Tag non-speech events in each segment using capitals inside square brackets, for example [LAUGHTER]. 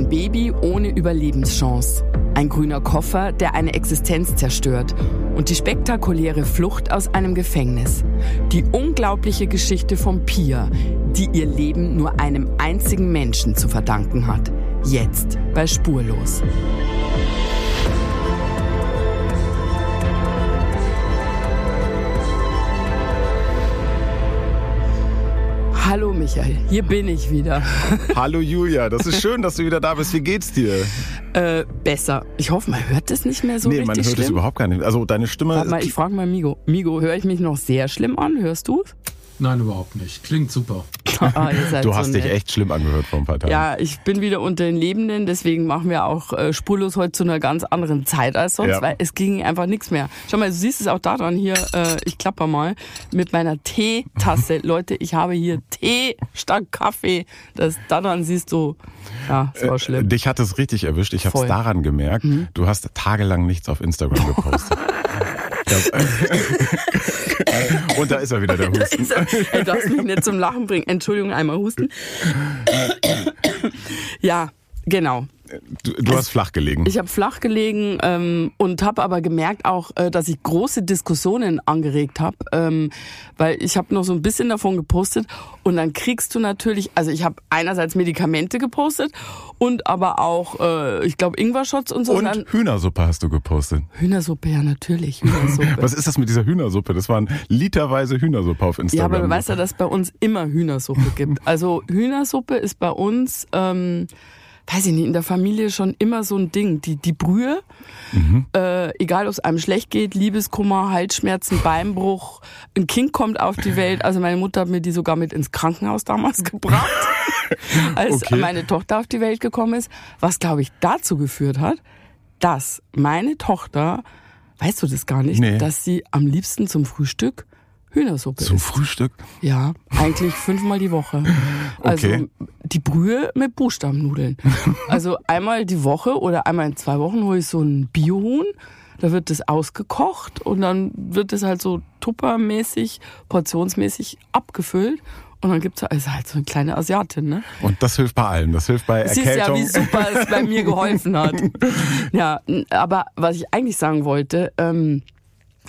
Ein Baby ohne Überlebenschance. Ein grüner Koffer, der eine Existenz zerstört. Und die spektakuläre Flucht aus einem Gefängnis. Die unglaubliche Geschichte von Pia, die ihr Leben nur einem einzigen Menschen zu verdanken hat. Jetzt bei Spurlos. Hallo Michael, hier bin ich wieder. [LAUGHS] Hallo Julia, das ist schön, dass du wieder da bist. Wie geht's dir? Äh, besser. Ich hoffe, man hört das nicht mehr so nee, richtig man hört es überhaupt gar nicht. Also deine Stimme. Warte mal, ich frage mal Migo. Migo, höre ich mich noch sehr schlimm an? Hörst du Nein, überhaupt nicht. Klingt super. [LAUGHS] Seid du so hast dich nett. echt schlimm angehört vor ein paar Tagen. Ja, ich bin wieder unter den Lebenden, deswegen machen wir auch äh, spurlos heute zu einer ganz anderen Zeit als sonst, Ja. weil es ging einfach nichts mehr. Schau mal, du siehst es auch daran hier, äh, ich klapper mal mit meiner Teetasse. [LAUGHS] Leute, ich habe hier Tee statt Kaffee. Das daran siehst du, ja, es war schlimm. Dich hat es richtig erwischt. Ich habe es. Mhm. daran gemerkt. Du hast tagelang nichts auf Instagram gepostet. [LAUGHS] Und da ist er wieder, der [LAUGHS] Da Husten. ist er. Ey, du darfst mich nicht zum Lachen bringen. Entschuldigung, einmal husten. Ja, genau. Du, du hast flach gelegen. Ich habe flach gelegen ähm, und habe aber gemerkt auch, äh, dass ich große Diskussionen angeregt habe, ähm, weil ich habe noch so ein bisschen davon gepostet und dann kriegst du natürlich, also ich habe einerseits Medikamente gepostet und aber auch, äh, ich glaube, Ingwer-Shots und so. Und dann Hühnersuppe hast du gepostet. Hühnersuppe, ja natürlich, Hühnersuppe. [LAUGHS] Was ist das mit dieser Hühnersuppe? Das waren literweise Hühnersuppe auf Ja, Instagram. aber du weißt ja, dass es bei uns immer Hühnersuppe gibt. Also Hühnersuppe ist bei uns, ähm, weiß ich nicht, in der Familie schon immer so ein Ding. Die, die Brühe, äh, egal ob es einem schlecht geht, Liebeskummer, Halsschmerzen, Beinbruch, ein Kind kommt auf die Welt. Also meine Mutter hat mir die sogar mit ins Krankenhaus damals [LAUGHS] gebracht, als Okay. meine Tochter auf die Welt gekommen ist. Was, glaube ich, dazu geführt hat, dass meine Tochter, weißt du das gar nicht, Nee. dass sie am liebsten zum Frühstück Hühnersuppe Zum isst. Frühstück? Ja, eigentlich fünfmal die Woche. [LAUGHS] Also Okay. die Brühe mit Buchstabennudeln. [LAUGHS] Also einmal die Woche oder einmal in zwei Wochen hole ich so ein Biohuhn. Da wird das ausgekocht und dann wird das halt so tuppermäßig, portionsmäßig abgefüllt. Und dann gibt's also halt so eine kleine Asiatin, ne? Und das hilft bei allem. Das hilft bei Siehst ja, Erkältung. wie super es bei mir geholfen hat. [LAUGHS] Ja, aber was ich eigentlich sagen wollte, ähm,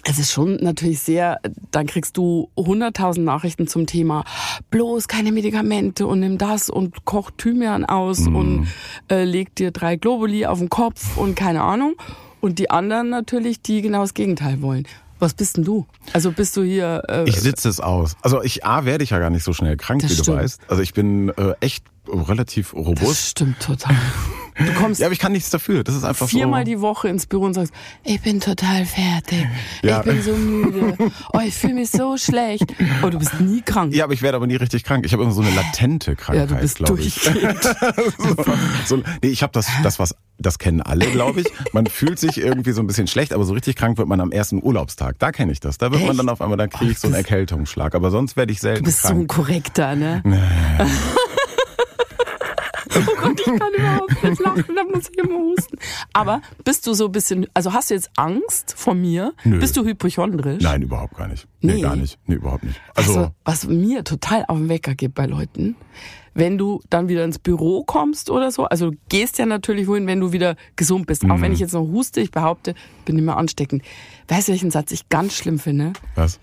es ist schon natürlich sehr, dann kriegst du 100.000 Nachrichten zum Thema, bloß keine Medikamente und nimm das und koch Thymian aus und äh, leg dir drei Globuli auf den Kopf und keine Ahnung. Und die anderen natürlich, die genau das Gegenteil wollen. Was bist denn du? Also bist du hier... Äh, Ich sitze es aus. Also ich A werde ich ja gar nicht so schnell krank, Das wie du stimmt. weißt. Also ich bin äh, echt relativ das robust. stimmt total. [LAUGHS] Du kommst Ja, aber ich kann nichts dafür. Das ist einfach viermal so. die Woche ins Büro und sagst, ich bin total fertig, Ja. ich bin so müde, oh, ich fühle mich so schlecht. Oh, du bist nie krank. Ja, aber ich werde aber nie richtig krank. Ich habe immer so eine latente Ja, Krankheit, du bist glaube ich. durchgehend. [LAUGHS] so, so, nee, ich habe das, das was, das kennen alle, glaube ich. Man fühlt sich irgendwie so ein bisschen schlecht, aber so richtig krank wird man am ersten Urlaubstag. Da kenne ich das. Da wird man Echt? dann auf einmal, da kriege ich so einen Erkältungsschlag. Aber sonst werde ich selten Du bist so ein krank. korrekter, ne? [LAUGHS] oh Gott, ich kann überhaupt nicht lachen, da muss ich immer husten. Aber bist du so ein bisschen, also hast du jetzt Angst vor mir? Nö. Bist du hypochondrisch? Nein, überhaupt gar nicht. Nee, Nee. gar nicht. Nee, überhaupt nicht. Also, Also, was mir total auf den Wecker gibt bei Leuten, wenn du dann wieder ins Büro kommst oder so, also du gehst ja natürlich wohin, wenn du wieder gesund bist. Auch Mhm. wenn ich jetzt noch huste, ich behaupte, bin mehr ansteckend. Weißt du, welchen Satz ich ganz schlimm finde? was?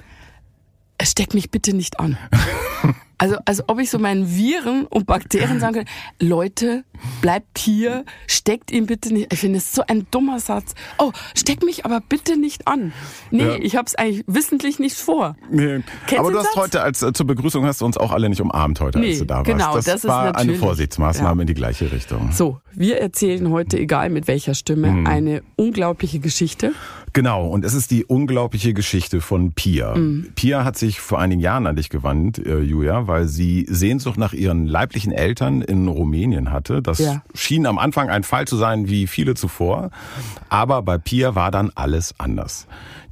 Steck mich bitte nicht an. [LAUGHS] Also, als ob ich so meinen Viren und Bakterien sagen könnte, Leute, bleibt hier, steckt ihn bitte nicht. Ich finde es so ein dummer Satz. Oh, steck mich aber bitte nicht an. Nee, Ja. ich hab's eigentlich wissentlich nicht vor. Nee. Kennst Aber du hast Satz? heute als äh, zur Begrüßung hast du uns auch alle nicht umarmt heute, Nee, als du da warst. genau, das, das ist war eine Vorsichtsmaßnahme ja. in die gleiche Richtung. So, wir erzählen heute, egal mit welcher Stimme, Mhm. eine unglaubliche Geschichte. Genau, und es ist die unglaubliche Geschichte von Pia. Mhm. Pia hat sich vor einigen Jahren an dich gewandt, äh, Julia, weil sie Sehnsucht nach ihren leiblichen Eltern in Rumänien hatte. Das Ja. schien am Anfang ein Fall zu sein wie viele zuvor, aber bei Pia war dann alles anders.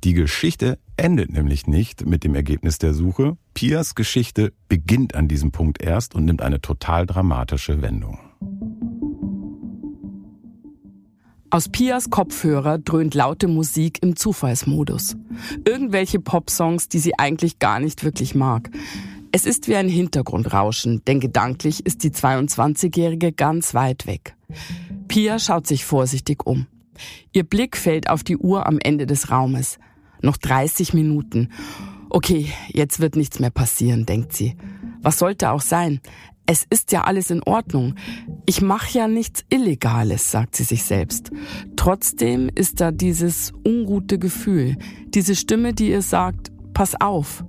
Die Geschichte endet nämlich nicht mit dem Ergebnis der Suche. Pias Geschichte beginnt an diesem Punkt erst und nimmt eine total dramatische Wendung. Aus Pias Kopfhörer dröhnt laute Musik im Zufallsmodus. Irgendwelche Popsongs, die sie eigentlich gar nicht wirklich mag. Es ist wie ein Hintergrundrauschen, denn gedanklich ist die 22-Jährige ganz weit weg. Pia schaut sich vorsichtig um. Ihr Blick fällt auf die Uhr am Ende des Raumes. Noch 30 Minuten. Okay, jetzt wird nichts mehr passieren, denkt sie. Was sollte auch sein? Es ist ja alles in Ordnung. Ich mache ja nichts Illegales, sagt sie sich selbst. Trotzdem ist da dieses ungute Gefühl, diese Stimme, die ihr sagt, pass auf.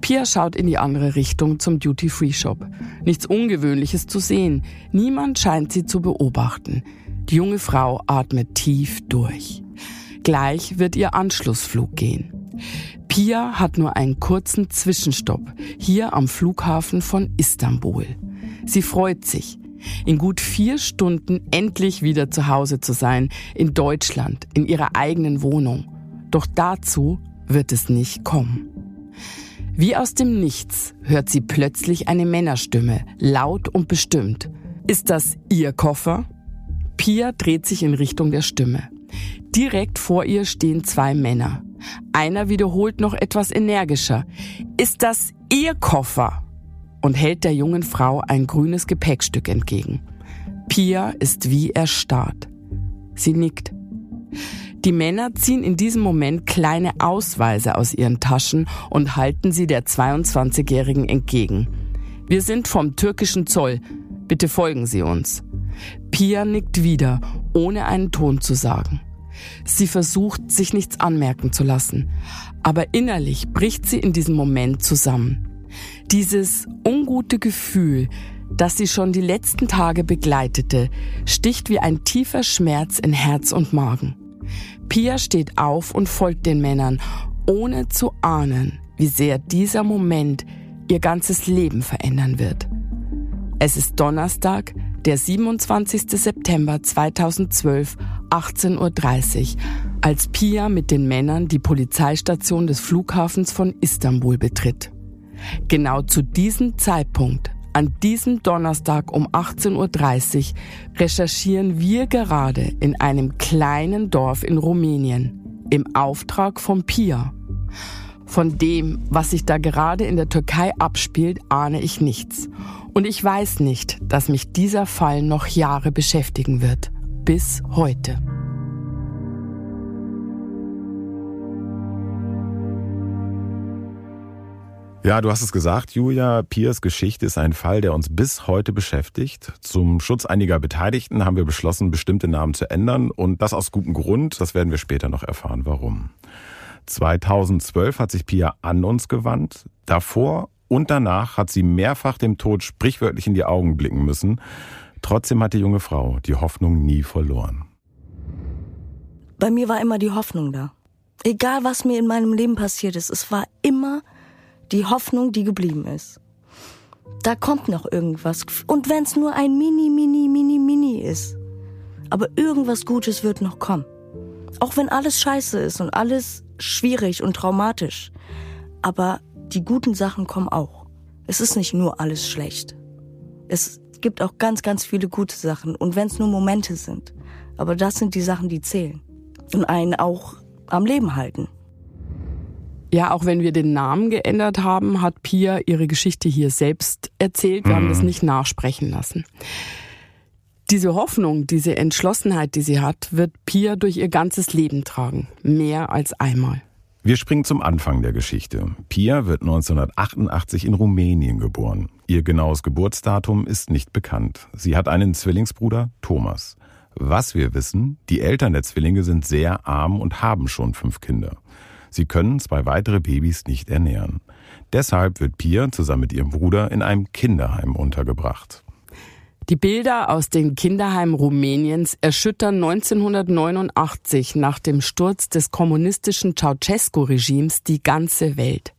Pia schaut in die andere Richtung zum Duty-Free-Shop. Nichts Ungewöhnliches zu sehen. Niemand scheint sie zu beobachten. Die junge Frau atmet tief durch. Gleich wird ihr Anschlussflug gehen. Pia hat nur einen kurzen Zwischenstopp hier am Flughafen von Istanbul. Sie freut sich, in gut vier Stunden endlich wieder zu Hause zu sein, in Deutschland, in ihrer eigenen Wohnung. Doch dazu wird es nicht kommen. Wie aus dem Nichts hört sie plötzlich eine Männerstimme, laut und bestimmt. Ist das ihr Koffer? Pia dreht sich in Richtung der Stimme. Direkt vor ihr stehen zwei Männer. Einer wiederholt noch etwas energischer. Ist das Ihr Koffer? Und hält der jungen Frau ein grünes Gepäckstück entgegen. Pia ist wie erstarrt. Sie nickt. Die Männer ziehen in diesem Moment kleine Ausweise aus ihren Taschen und halten sie der 22-Jährigen entgegen. Wir sind vom türkischen Zoll. Bitte folgen Sie uns. Pia nickt wieder, ohne einen Ton zu sagen. Sie versucht, sich nichts anmerken zu lassen. Aber innerlich bricht sie in diesem Moment zusammen. Dieses ungute Gefühl, das sie schon die letzten Tage begleitete, sticht wie ein tiefer Schmerz in Herz und Magen. Pia steht auf und folgt den Männern, ohne zu ahnen, wie sehr dieser Moment ihr ganzes Leben verändern wird. Es ist Donnerstag, der 27. September 2012, 18.30 Uhr, als Pia mit den Männern die Polizeistation des Flughafens von Istanbul betritt. Genau zu diesem Zeitpunkt, an diesem Donnerstag um 18.30 Uhr, recherchieren wir gerade in einem kleinen Dorf in Rumänien im Auftrag von Pia. Von dem, was sich da gerade in der Türkei abspielt, ahne ich nichts. Und ich weiß nicht, dass mich dieser Fall noch Jahre beschäftigen wird bis heute. Ja, du hast es gesagt, Julia. Piers Geschichte ist ein Fall, der uns bis heute beschäftigt. Zum Schutz einiger Beteiligten haben wir beschlossen, bestimmte Namen zu ändern. Und das aus gutem Grund. Das werden wir später noch erfahren, warum. 2012 hat sich Pia an uns gewandt. Davor und danach hat sie mehrfach dem Tod sprichwörtlich in die Augen blicken müssen. Trotzdem hat die junge Frau die Hoffnung nie verloren. Bei mir war immer die Hoffnung da. Egal was mir in meinem Leben passiert ist, es war immer die Hoffnung, die geblieben ist. Da kommt noch irgendwas. Und wenn es nur ein Mini, Mini, Mini, Mini ist. Aber irgendwas Gutes wird noch kommen. Auch wenn alles scheiße ist und alles schwierig und traumatisch. Aber die guten Sachen kommen auch. Es ist nicht nur alles schlecht. Es gibt auch ganz, ganz viele gute Sachen. Und wenn es nur Momente sind. Aber das sind die Sachen, die zählen. Und einen auch am Leben halten. Ja, auch wenn wir den Namen geändert haben, hat Pia ihre Geschichte hier selbst erzählt. Wir mhm. haben das nicht nachsprechen lassen. Diese Hoffnung, diese Entschlossenheit, die sie hat, wird Pia durch ihr ganzes Leben tragen. Mehr als einmal. Wir springen zum Anfang der Geschichte. Pia wird 1988 in Rumänien geboren. Ihr genaues Geburtsdatum ist nicht bekannt. Sie hat einen Zwillingsbruder, Thomas. Was wir wissen, die Eltern der Zwillinge sind sehr arm und haben schon fünf Kinder. Sie können zwei weitere Babys nicht ernähren. Deshalb wird Pia zusammen mit ihrem Bruder in einem Kinderheim untergebracht. Die Bilder aus den Kinderheimen Rumäniens erschüttern 1989 nach dem Sturz des kommunistischen Ceausescu-Regimes die ganze Welt.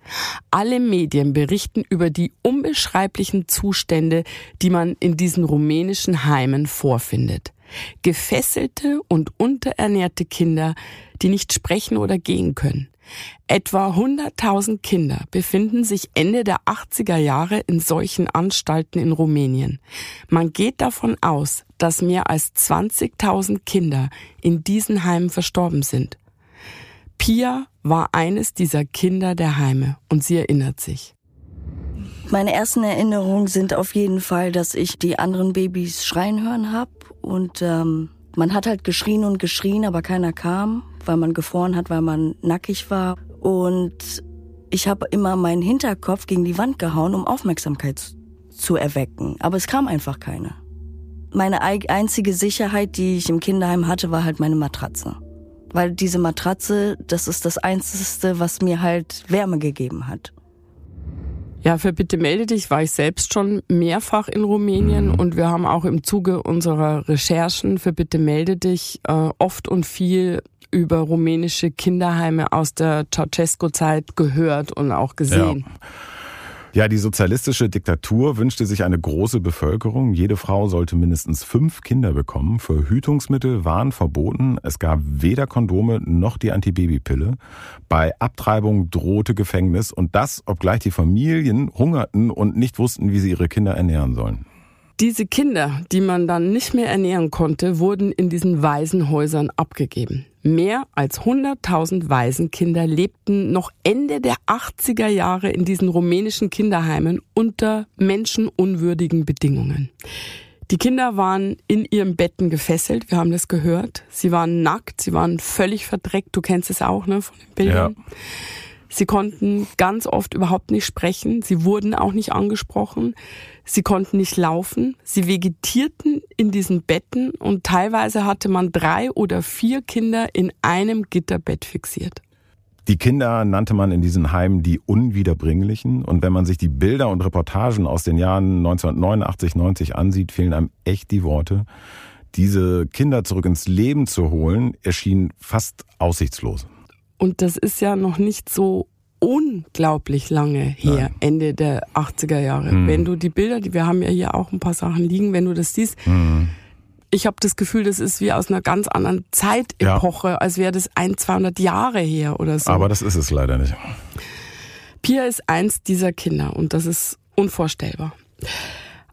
Alle Medien berichten über die unbeschreiblichen Zustände, die man in diesen rumänischen Heimen vorfindet. Gefesselte und unterernährte Kinder, die nicht sprechen oder gehen können. Etwa 100.000 Kinder befinden sich Ende der 80er Jahre in solchen Anstalten in Rumänien. Man geht davon aus, dass mehr als 20.000 Kinder in diesen Heimen verstorben sind. Pia war eines dieser Kinder der Heime und sie erinnert sich. Meine ersten Erinnerungen sind auf jeden Fall, dass ich die anderen Babys schreien hören habe und ähm, man hat halt geschrien und geschrien, aber keiner kam, weil man gefroren hat, weil man nackig war und ich habe immer meinen Hinterkopf gegen die Wand gehauen, um Aufmerksamkeit zu erwecken, aber es kam einfach keiner. Meine einzige Sicherheit, die ich im Kinderheim hatte, war halt meine Matratze. Weil diese Matratze, das ist das Einzige, was mir halt Wärme gegeben hat. Ja, für Bitte melde dich war ich selbst schon mehrfach in Rumänien mhm. und wir haben auch im Zuge unserer Recherchen für Bitte melde dich äh, oft und viel über rumänische Kinderheime aus der Ceausescu-Zeit gehört und auch gesehen. Ja. Ja, die sozialistische Diktatur wünschte sich eine große Bevölkerung. Jede Frau sollte mindestens fünf Kinder bekommen. Verhütungsmittel waren verboten. Es gab weder Kondome noch die Antibabypille. Bei Abtreibung drohte Gefängnis und das, obgleich die Familien hungerten und nicht wussten, wie sie ihre Kinder ernähren sollen. Diese Kinder, die man dann nicht mehr ernähren konnte, wurden in diesen Waisenhäusern abgegeben. Mehr als 100.000 Waisenkinder lebten noch Ende der 80er Jahre in diesen rumänischen Kinderheimen unter menschenunwürdigen Bedingungen. Die Kinder waren in ihren Betten gefesselt, wir haben das gehört. Sie waren nackt, sie waren völlig verdreckt, du kennst es auch, ne, von den Bildern. Ja. Sie konnten ganz oft überhaupt nicht sprechen. Sie wurden auch nicht angesprochen. Sie konnten nicht laufen. Sie vegetierten in diesen Betten und teilweise hatte man drei oder vier Kinder in einem Gitterbett fixiert. Die Kinder nannte man in diesen Heimen die Unwiederbringlichen. Und wenn man sich die Bilder und Reportagen aus den Jahren 1989, 90 ansieht, fehlen einem echt die Worte. Diese Kinder zurück ins Leben zu holen, erschien fast aussichtslos. Und das ist ja noch nicht so unglaublich lange her, Nein. Ende der 80er Jahre. Hm. Wenn du die Bilder, die wir haben ja hier auch ein paar Sachen liegen, wenn du das siehst, hm. ich habe das Gefühl, das ist wie aus einer ganz anderen Zeitepoche, ja. als wäre das ein, 200 Jahre her oder so. Aber das ist es leider nicht. Pia ist eins dieser Kinder und das ist unvorstellbar.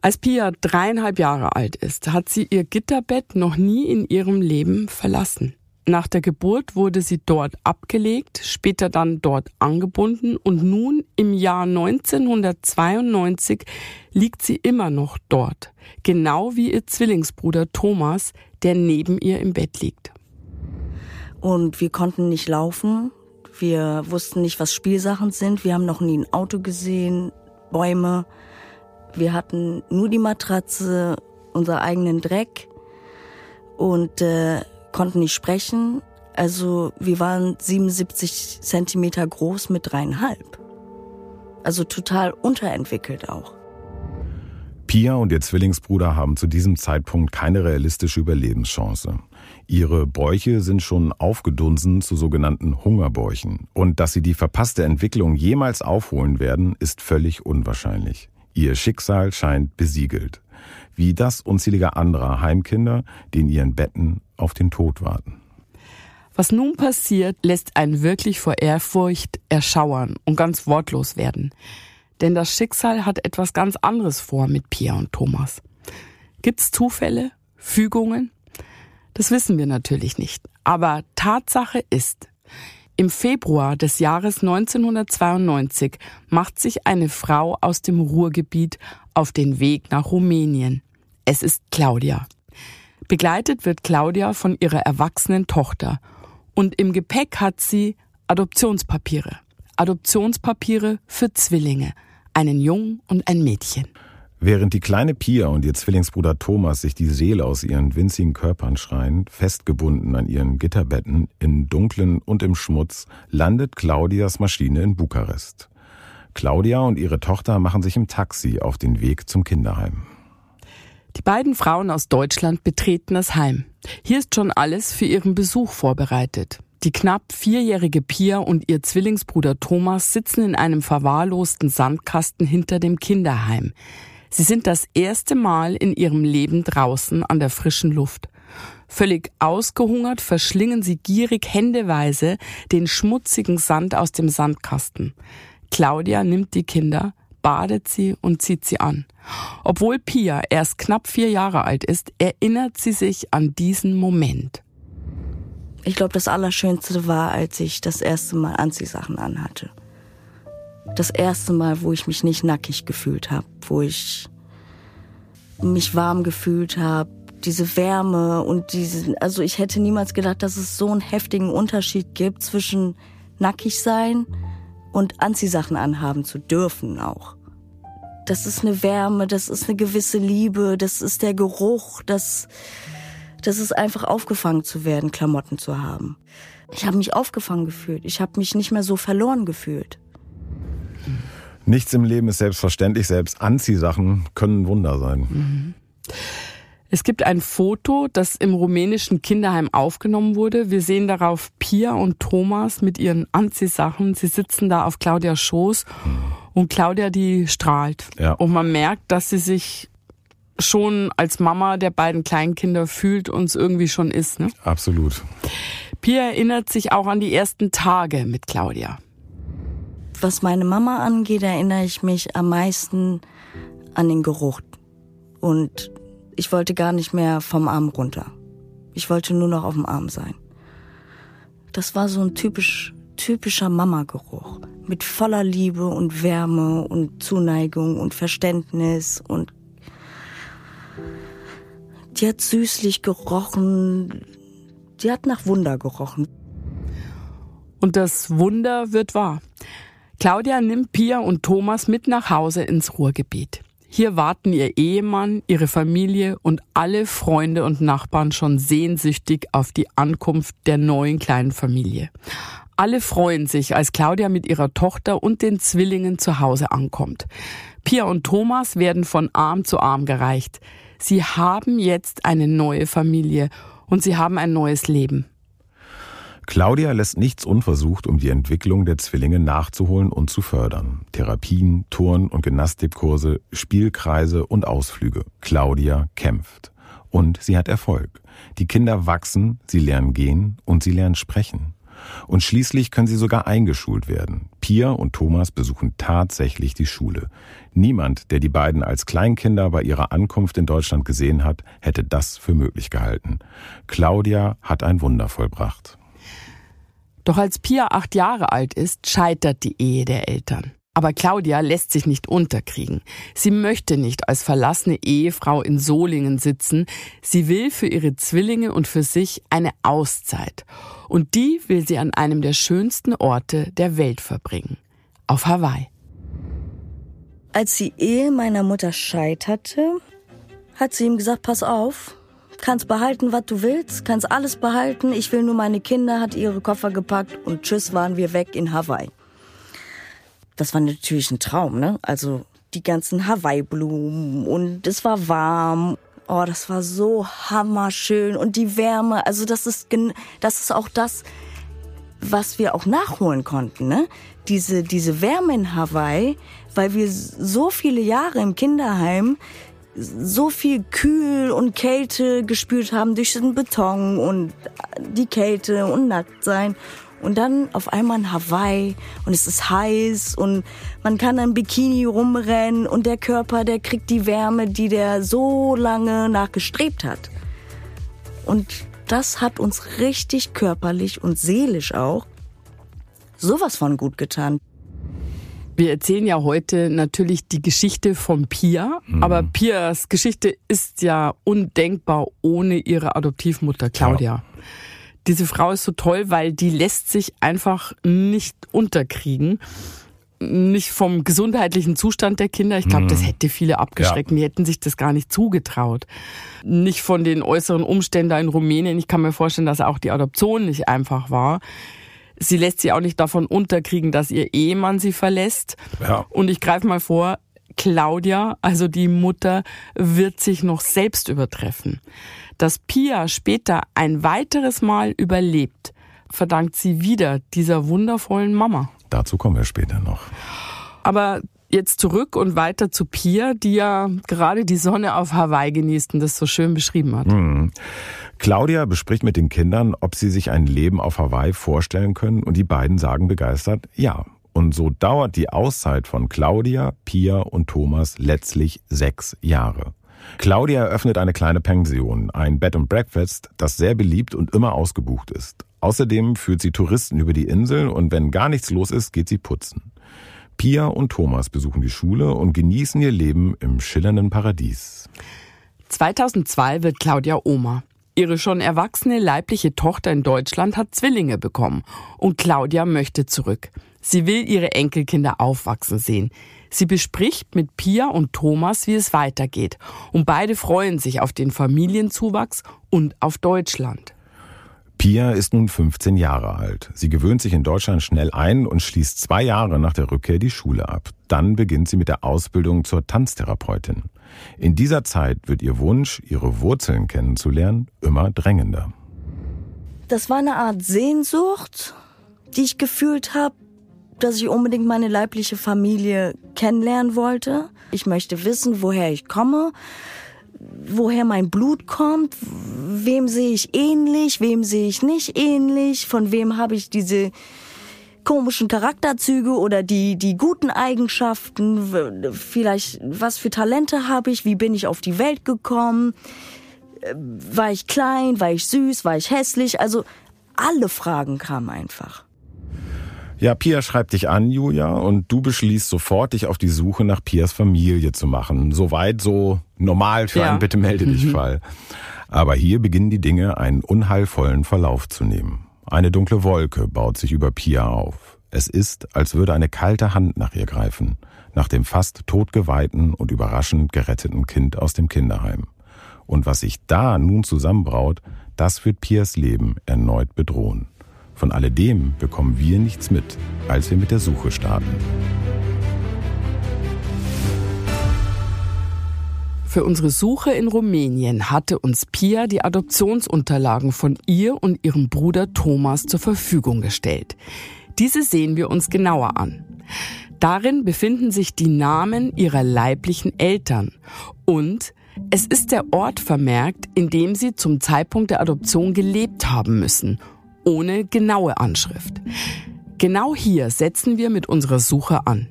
Als Pia dreieinhalb Jahre alt ist, hat sie ihr Gitterbett noch nie in ihrem Leben verlassen. Nach der Geburt wurde sie dort abgelegt, später dann dort angebunden und nun im Jahr 1992 liegt sie immer noch dort, genau wie ihr Zwillingsbruder Thomas, der neben ihr im Bett liegt. Und wir konnten nicht laufen, wir wussten nicht, was Spielsachen sind, wir haben noch nie ein Auto gesehen, Bäume, wir hatten nur die Matratze, unser eigenen Dreck. Und äh, konnten nicht sprechen. Also wir waren 77 Zentimeter groß mit dreieinhalb. Also total unterentwickelt auch. Pia und ihr Zwillingsbruder haben zu diesem Zeitpunkt keine realistische Überlebenschance. Ihre Bäuche sind schon aufgedunsen zu sogenannten Hungerbäuchen. Und dass sie die verpasste Entwicklung jemals aufholen werden, ist völlig unwahrscheinlich. Ihr Schicksal scheint besiegelt wie das unzähliger anderer Heimkinder, die in ihren Betten auf den Tod warten. Was nun passiert, lässt einen wirklich vor Ehrfurcht erschauern und ganz wortlos werden. Denn das Schicksal hat etwas ganz anderes vor mit Pia und Thomas. Gibt's Zufälle? Fügungen? Das wissen wir natürlich nicht. Aber Tatsache ist, im Februar des Jahres 1992 macht sich eine Frau aus dem Ruhrgebiet auf den Weg nach Rumänien. Es ist Claudia. Begleitet wird Claudia von ihrer erwachsenen Tochter und im Gepäck hat sie Adoptionspapiere. Adoptionspapiere für Zwillinge, einen Jungen und ein Mädchen. Während die kleine Pia und ihr Zwillingsbruder Thomas sich die Seele aus ihren winzigen Körpern schreien, festgebunden an ihren Gitterbetten, im Dunklen und im Schmutz, landet Claudias Maschine in Bukarest. Claudia und ihre Tochter machen sich im Taxi auf den Weg zum Kinderheim. Die beiden Frauen aus Deutschland betreten das Heim. Hier ist schon alles für ihren Besuch vorbereitet. Die knapp vierjährige Pia und ihr Zwillingsbruder Thomas sitzen in einem verwahrlosten Sandkasten hinter dem Kinderheim. Sie sind das erste Mal in ihrem Leben draußen an der frischen Luft. Völlig ausgehungert verschlingen sie gierig händeweise den schmutzigen Sand aus dem Sandkasten. Claudia nimmt die Kinder, badet sie und zieht sie an. Obwohl Pia erst knapp vier Jahre alt ist, erinnert sie sich an diesen Moment. Ich glaube, das Allerschönste war, als ich das erste Mal Anziehsachen anhatte. Das erste Mal, wo ich mich nicht nackig gefühlt habe, wo ich mich warm gefühlt habe, diese Wärme und diese, also ich hätte niemals gedacht, dass es so einen heftigen Unterschied gibt zwischen nackig sein und Anziehsachen anhaben zu dürfen auch. Das ist eine Wärme, das ist eine gewisse Liebe, das ist der Geruch, das, das ist einfach aufgefangen zu werden, Klamotten zu haben. Ich habe mich aufgefangen gefühlt. Ich habe mich nicht mehr so verloren gefühlt. Nichts im Leben ist selbstverständlich. Selbst Anziehsachen können Wunder sein. Mhm. Es gibt ein Foto, das im rumänischen Kinderheim aufgenommen wurde. Wir sehen darauf Pia und Thomas mit ihren Anziehsachen. Sie sitzen da auf Claudias Schoß und Claudia, die strahlt. Ja. Und man merkt, dass sie sich schon als Mama der beiden Kleinkinder fühlt und es irgendwie schon ist. Ne? Absolut. Pia erinnert sich auch an die ersten Tage mit Claudia. Was meine Mama angeht, erinnere ich mich am meisten an den Geruch und ich wollte gar nicht mehr vom Arm runter. Ich wollte nur noch auf dem Arm sein. Das war so ein typisch, typischer Mama-Geruch. Mit voller Liebe und Wärme und Zuneigung und Verständnis und die hat süßlich gerochen. Die hat nach Wunder gerochen. Und das Wunder wird wahr. Claudia nimmt Pia und Thomas mit nach Hause ins Ruhrgebiet. Hier warten ihr Ehemann, ihre Familie und alle Freunde und Nachbarn schon sehnsüchtig auf die Ankunft der neuen kleinen Familie. Alle freuen sich, als Claudia mit ihrer Tochter und den Zwillingen zu Hause ankommt. Pia und Thomas werden von Arm zu Arm gereicht. Sie haben jetzt eine neue Familie und sie haben ein neues Leben. Claudia lässt nichts unversucht, um die Entwicklung der Zwillinge nachzuholen und zu fördern. Therapien, Turn- und Gymnastikkurse, Spielkreise und Ausflüge. Claudia kämpft. Und sie hat Erfolg. Die Kinder wachsen, sie lernen gehen und sie lernen sprechen. Und schließlich können sie sogar eingeschult werden. Pia und Thomas besuchen tatsächlich die Schule. Niemand, der die beiden als Kleinkinder bei ihrer Ankunft in Deutschland gesehen hat, hätte das für möglich gehalten. Claudia hat ein Wunder vollbracht. Doch als Pia acht Jahre alt ist, scheitert die Ehe der Eltern. Aber Claudia lässt sich nicht unterkriegen. Sie möchte nicht als verlassene Ehefrau in Solingen sitzen. Sie will für ihre Zwillinge und für sich eine Auszeit. Und die will sie an einem der schönsten Orte der Welt verbringen. Auf Hawaii. Als die Ehe meiner Mutter scheiterte, hat sie ihm gesagt, pass auf, kannst behalten, was du willst, kannst alles behalten. Ich will nur meine Kinder, hat ihre Koffer gepackt und tschüss waren wir weg in Hawaii. Das war natürlich ein Traum, ne? Also die ganzen Hawaii-Blumen und es war warm. Oh, das war so hammerschön und die Wärme. Also das ist, das ist auch das, was wir auch nachholen konnten, ne? Diese, diese Wärme in Hawaii, weil wir so viele Jahre im Kinderheim so viel Kühl und Kälte gespürt haben durch den Beton und die Kälte und nackt sein. Und dann auf einmal in Hawaii und es ist heiß und man kann im Bikini rumrennen und der Körper, der kriegt die Wärme, die der so lange nachgestrebt hat. Und das hat uns richtig körperlich und seelisch auch sowas von gut getan. Wir erzählen ja heute natürlich die Geschichte von Pia, mhm. aber Pias Geschichte ist ja undenkbar ohne ihre Adoptivmutter Claudia. Ja. Diese Frau ist so toll, weil die lässt sich einfach nicht unterkriegen nicht vom gesundheitlichen Zustand der Kinder. Ich glaube, das mhm. hätte viele abgeschreckt. Ja. Die hätten sich das gar nicht zugetraut. Nicht von den äußeren Umständen in Rumänien. Ich kann mir vorstellen, dass auch die Adoption nicht einfach war. Sie lässt sich auch nicht davon unterkriegen, dass ihr Ehemann sie verlässt. Ja. Und ich greife mal vor, Claudia, also die Mutter, wird sich noch selbst übertreffen. Dass Pia später ein weiteres Mal überlebt, verdankt sie wieder dieser wundervollen Mama. Dazu kommen wir später noch. Aber jetzt zurück und weiter zu Pia, die ja gerade die Sonne auf Hawaii genießt und das so schön beschrieben hat. Mhm. Claudia bespricht mit den Kindern, ob sie sich ein Leben auf Hawaii vorstellen können und die beiden sagen begeistert ja. Und so dauert die Auszeit von Claudia, Pia und Thomas letztlich sechs Jahre. Claudia eröffnet eine kleine Pension, ein Bed and Breakfast, das sehr beliebt und immer ausgebucht ist. Außerdem führt sie Touristen über die Insel und wenn gar nichts los ist, geht sie putzen. Pia und Thomas besuchen die Schule und genießen ihr Leben im schillernden Paradies. 2002 wird Claudia Oma. Ihre schon erwachsene leibliche Tochter in Deutschland hat Zwillinge bekommen und Claudia möchte zurück. Sie will ihre Enkelkinder aufwachsen sehen. Sie bespricht mit Pia und Thomas, wie es weitergeht. Und beide freuen sich auf den Familienzuwachs und auf Deutschland. Pia ist nun 15 Jahre alt. Sie gewöhnt sich in Deutschland schnell ein und schließt zwei Jahre nach der Rückkehr die Schule ab. Dann beginnt sie mit der Ausbildung zur Tanztherapeutin. In dieser Zeit wird ihr Wunsch, ihre Wurzeln kennenzulernen, immer drängender. Das war eine Art Sehnsucht, die ich gefühlt habe, dass ich unbedingt meine leibliche Familie kennenlernen wollte. Ich möchte wissen, woher ich komme, woher mein Blut kommt, wem sehe ich ähnlich, wem sehe ich nicht ähnlich, von wem habe ich diese komischen Charakterzüge oder die, die guten Eigenschaften, vielleicht was für Talente habe ich, wie bin ich auf die Welt gekommen, war ich klein, war ich süß, war ich hässlich, also alle Fragen kamen einfach. Ja, Pia schreibt dich an, Julia, und du beschließt sofort, dich auf die Suche nach Pias Familie zu machen. Soweit so normal für ja. einen Bitte melde dich mhm. Fall. Aber hier beginnen die Dinge einen unheilvollen Verlauf zu nehmen. Eine dunkle Wolke baut sich über Pia auf. Es ist, als würde eine kalte Hand nach ihr greifen, nach dem fast totgeweihten und überraschend geretteten Kind aus dem Kinderheim. Und was sich da nun zusammenbraut, das wird Pias Leben erneut bedrohen. Von alledem bekommen wir nichts mit, als wir mit der Suche starten. Für unsere Suche in Rumänien hatte uns Pia die Adoptionsunterlagen von ihr und ihrem Bruder Thomas zur Verfügung gestellt. Diese sehen wir uns genauer an. Darin befinden sich die Namen ihrer leiblichen Eltern und es ist der Ort vermerkt, in dem sie zum Zeitpunkt der Adoption gelebt haben müssen ohne genaue Anschrift. Genau hier setzen wir mit unserer Suche an.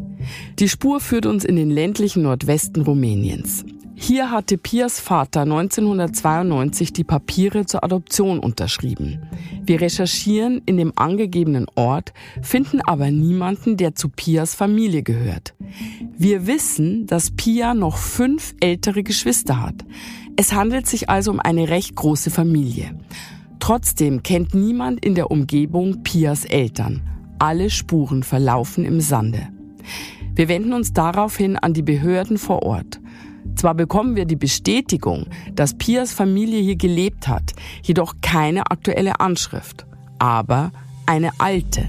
Die Spur führt uns in den ländlichen Nordwesten Rumäniens. Hier hatte Pias Vater 1992 die Papiere zur Adoption unterschrieben. Wir recherchieren in dem angegebenen Ort, finden aber niemanden, der zu Pias Familie gehört. Wir wissen, dass Pia noch fünf ältere Geschwister hat. Es handelt sich also um eine recht große Familie. Trotzdem kennt niemand in der Umgebung Pias Eltern. Alle Spuren verlaufen im Sande. Wir wenden uns daraufhin an die Behörden vor Ort. Zwar bekommen wir die Bestätigung, dass Pias Familie hier gelebt hat, jedoch keine aktuelle Anschrift, aber eine alte.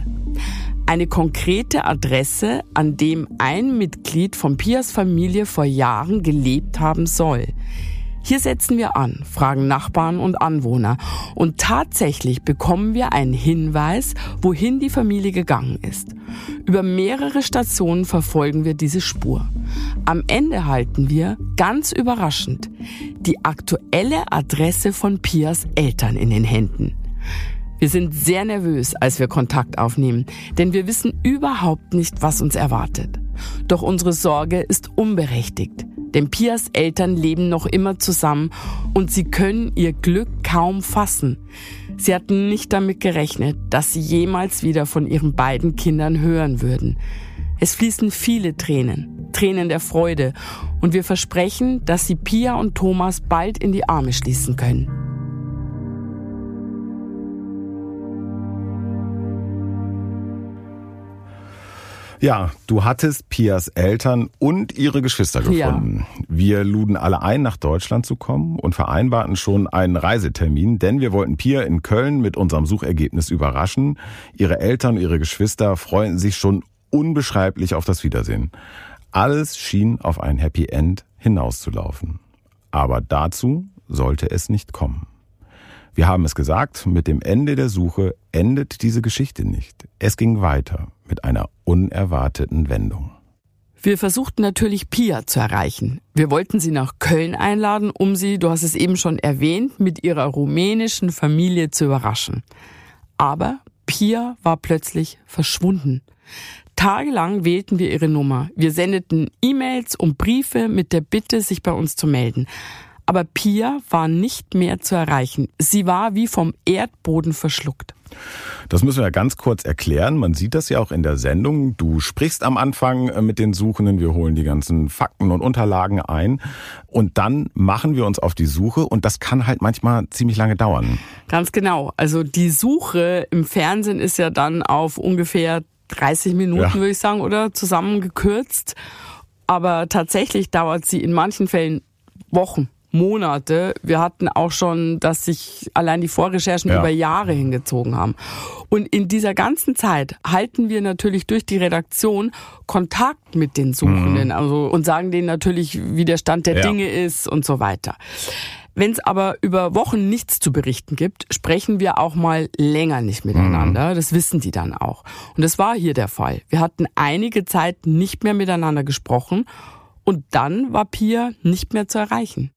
Eine konkrete Adresse, an dem ein Mitglied von Pias Familie vor Jahren gelebt haben soll. Hier setzen wir an, fragen Nachbarn und Anwohner und tatsächlich bekommen wir einen Hinweis, wohin die Familie gegangen ist. Über mehrere Stationen verfolgen wir diese Spur. Am Ende halten wir, ganz überraschend, die aktuelle Adresse von Pias Eltern in den Händen. Wir sind sehr nervös, als wir Kontakt aufnehmen, denn wir wissen überhaupt nicht, was uns erwartet. Doch unsere Sorge ist unberechtigt. Denn Pias Eltern leben noch immer zusammen und sie können ihr Glück kaum fassen. Sie hatten nicht damit gerechnet, dass sie jemals wieder von ihren beiden Kindern hören würden. Es fließen viele Tränen, Tränen der Freude, und wir versprechen, dass sie Pia und Thomas bald in die Arme schließen können. Ja, du hattest Pias Eltern und ihre Geschwister gefunden. Ja. Wir luden alle ein, nach Deutschland zu kommen und vereinbarten schon einen Reisetermin, denn wir wollten Pia in Köln mit unserem Suchergebnis überraschen. Ihre Eltern und ihre Geschwister freuen sich schon unbeschreiblich auf das Wiedersehen. Alles schien auf ein Happy End hinauszulaufen. Aber dazu sollte es nicht kommen. Wir haben es gesagt, mit dem Ende der Suche endet diese Geschichte nicht. Es ging weiter mit einer unerwarteten Wendung. Wir versuchten natürlich Pia zu erreichen. Wir wollten sie nach Köln einladen, um sie, du hast es eben schon erwähnt, mit ihrer rumänischen Familie zu überraschen. Aber Pia war plötzlich verschwunden. Tagelang wählten wir ihre Nummer. Wir sendeten E-Mails und Briefe mit der Bitte, sich bei uns zu melden. Aber Pia war nicht mehr zu erreichen. Sie war wie vom Erdboden verschluckt. Das müssen wir ganz kurz erklären. Man sieht das ja auch in der Sendung. Du sprichst am Anfang äh, mit den Suchenden, wir holen die ganzen Fakten und Unterlagen ein und dann machen wir uns auf die Suche und das kann halt manchmal ziemlich lange dauern. Ganz genau. Also die Suche im Fernsehen ist ja dann auf ungefähr 30 Minuten, ja. würde ich sagen, oder zusammengekürzt. Aber tatsächlich dauert sie in manchen Fällen Wochen. Monate. Wir hatten auch schon, dass sich allein die Vorrecherchen ja. über Jahre hingezogen haben. Und in dieser ganzen Zeit halten wir natürlich durch die Redaktion Kontakt mit den Suchenden mhm. also, und sagen denen natürlich, wie der Stand der ja. Dinge ist und so weiter. Wenn es aber über Wochen nichts zu berichten gibt, sprechen wir auch mal länger nicht miteinander. Mhm. Das wissen die dann auch. Und das war hier der Fall. Wir hatten einige Zeit nicht mehr miteinander gesprochen und dann war Pia nicht mehr zu erreichen.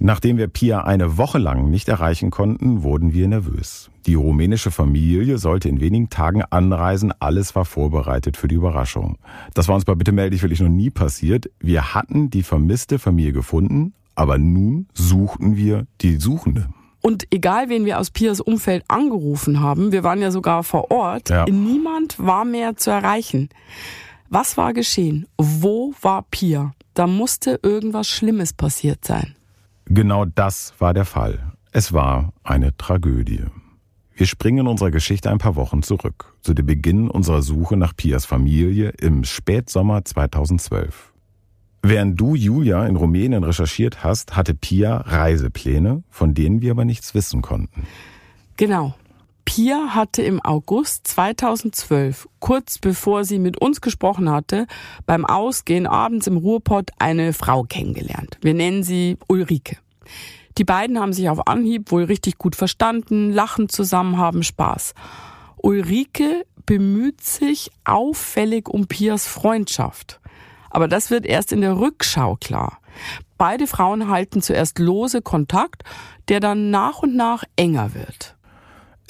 Nachdem wir Pia eine Woche lang nicht erreichen konnten, wurden wir nervös. Die rumänische Familie sollte in wenigen Tagen anreisen. Alles war vorbereitet für die Überraschung. Das war uns bei Bitte melde dich wirklich noch nie passiert. Wir hatten die vermisste Familie gefunden, aber nun suchten wir die Suchende. Und egal, wen wir aus Pias Umfeld angerufen haben, wir waren ja sogar vor Ort, ja. niemand war mehr zu erreichen. Was war geschehen? Wo war Pia? Da musste irgendwas Schlimmes passiert sein. Genau das war der Fall. Es war eine Tragödie. Wir springen in unserer Geschichte ein paar Wochen zurück, zu dem Beginn unserer Suche nach Pias Familie im Spätsommer 2012. Während du, Julia, in Rumänien recherchiert hast, hatte Pia Reisepläne, von denen wir aber nichts wissen konnten. Genau. Pia hatte im August 2012, kurz bevor sie mit uns gesprochen hatte, beim Ausgehen abends im Ruhrpott eine Frau kennengelernt. Wir nennen sie Ulrike. Die beiden haben sich auf Anhieb wohl richtig gut verstanden, lachen zusammen, haben Spaß. Ulrike bemüht sich auffällig um Pias Freundschaft. Aber das wird erst in der Rückschau klar. Beide Frauen halten zuerst lose Kontakt, der dann nach und nach enger wird.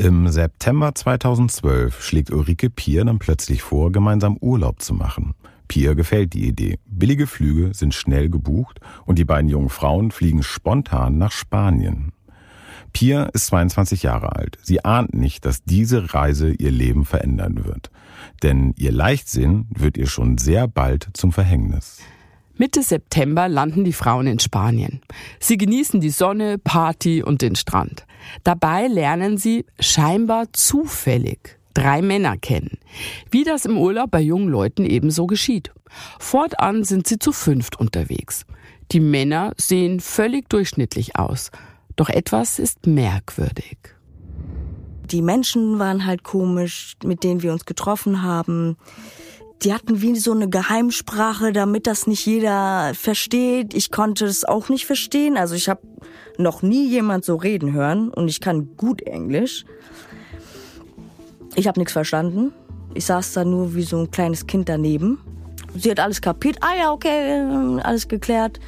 Im September 2012 schlägt Ulrike Pier dann plötzlich vor, gemeinsam Urlaub zu machen. Pier gefällt die Idee. Billige Flüge sind schnell gebucht und die beiden jungen Frauen fliegen spontan nach Spanien. Pia ist 22 Jahre alt. Sie ahnt nicht, dass diese Reise ihr Leben verändern wird. Denn ihr Leichtsinn wird ihr schon sehr bald zum Verhängnis. Mitte September landen die Frauen in Spanien. Sie genießen die Sonne, Party und den Strand. Dabei lernen sie scheinbar zufällig drei Männer kennen. Wie das im Urlaub bei jungen Leuten ebenso geschieht. Fortan sind sie zu fünft unterwegs. Die Männer sehen völlig durchschnittlich aus. Doch etwas ist merkwürdig. Die Menschen waren halt komisch, mit denen wir uns getroffen haben die hatten wie so eine Geheimsprache, damit das nicht jeder versteht. Ich konnte es auch nicht verstehen. Also ich habe noch nie jemand so reden hören und ich kann gut Englisch. Ich habe nichts verstanden. Ich saß da nur wie so ein kleines Kind daneben. Sie hat alles kapiert. Ah ja, okay, alles geklärt.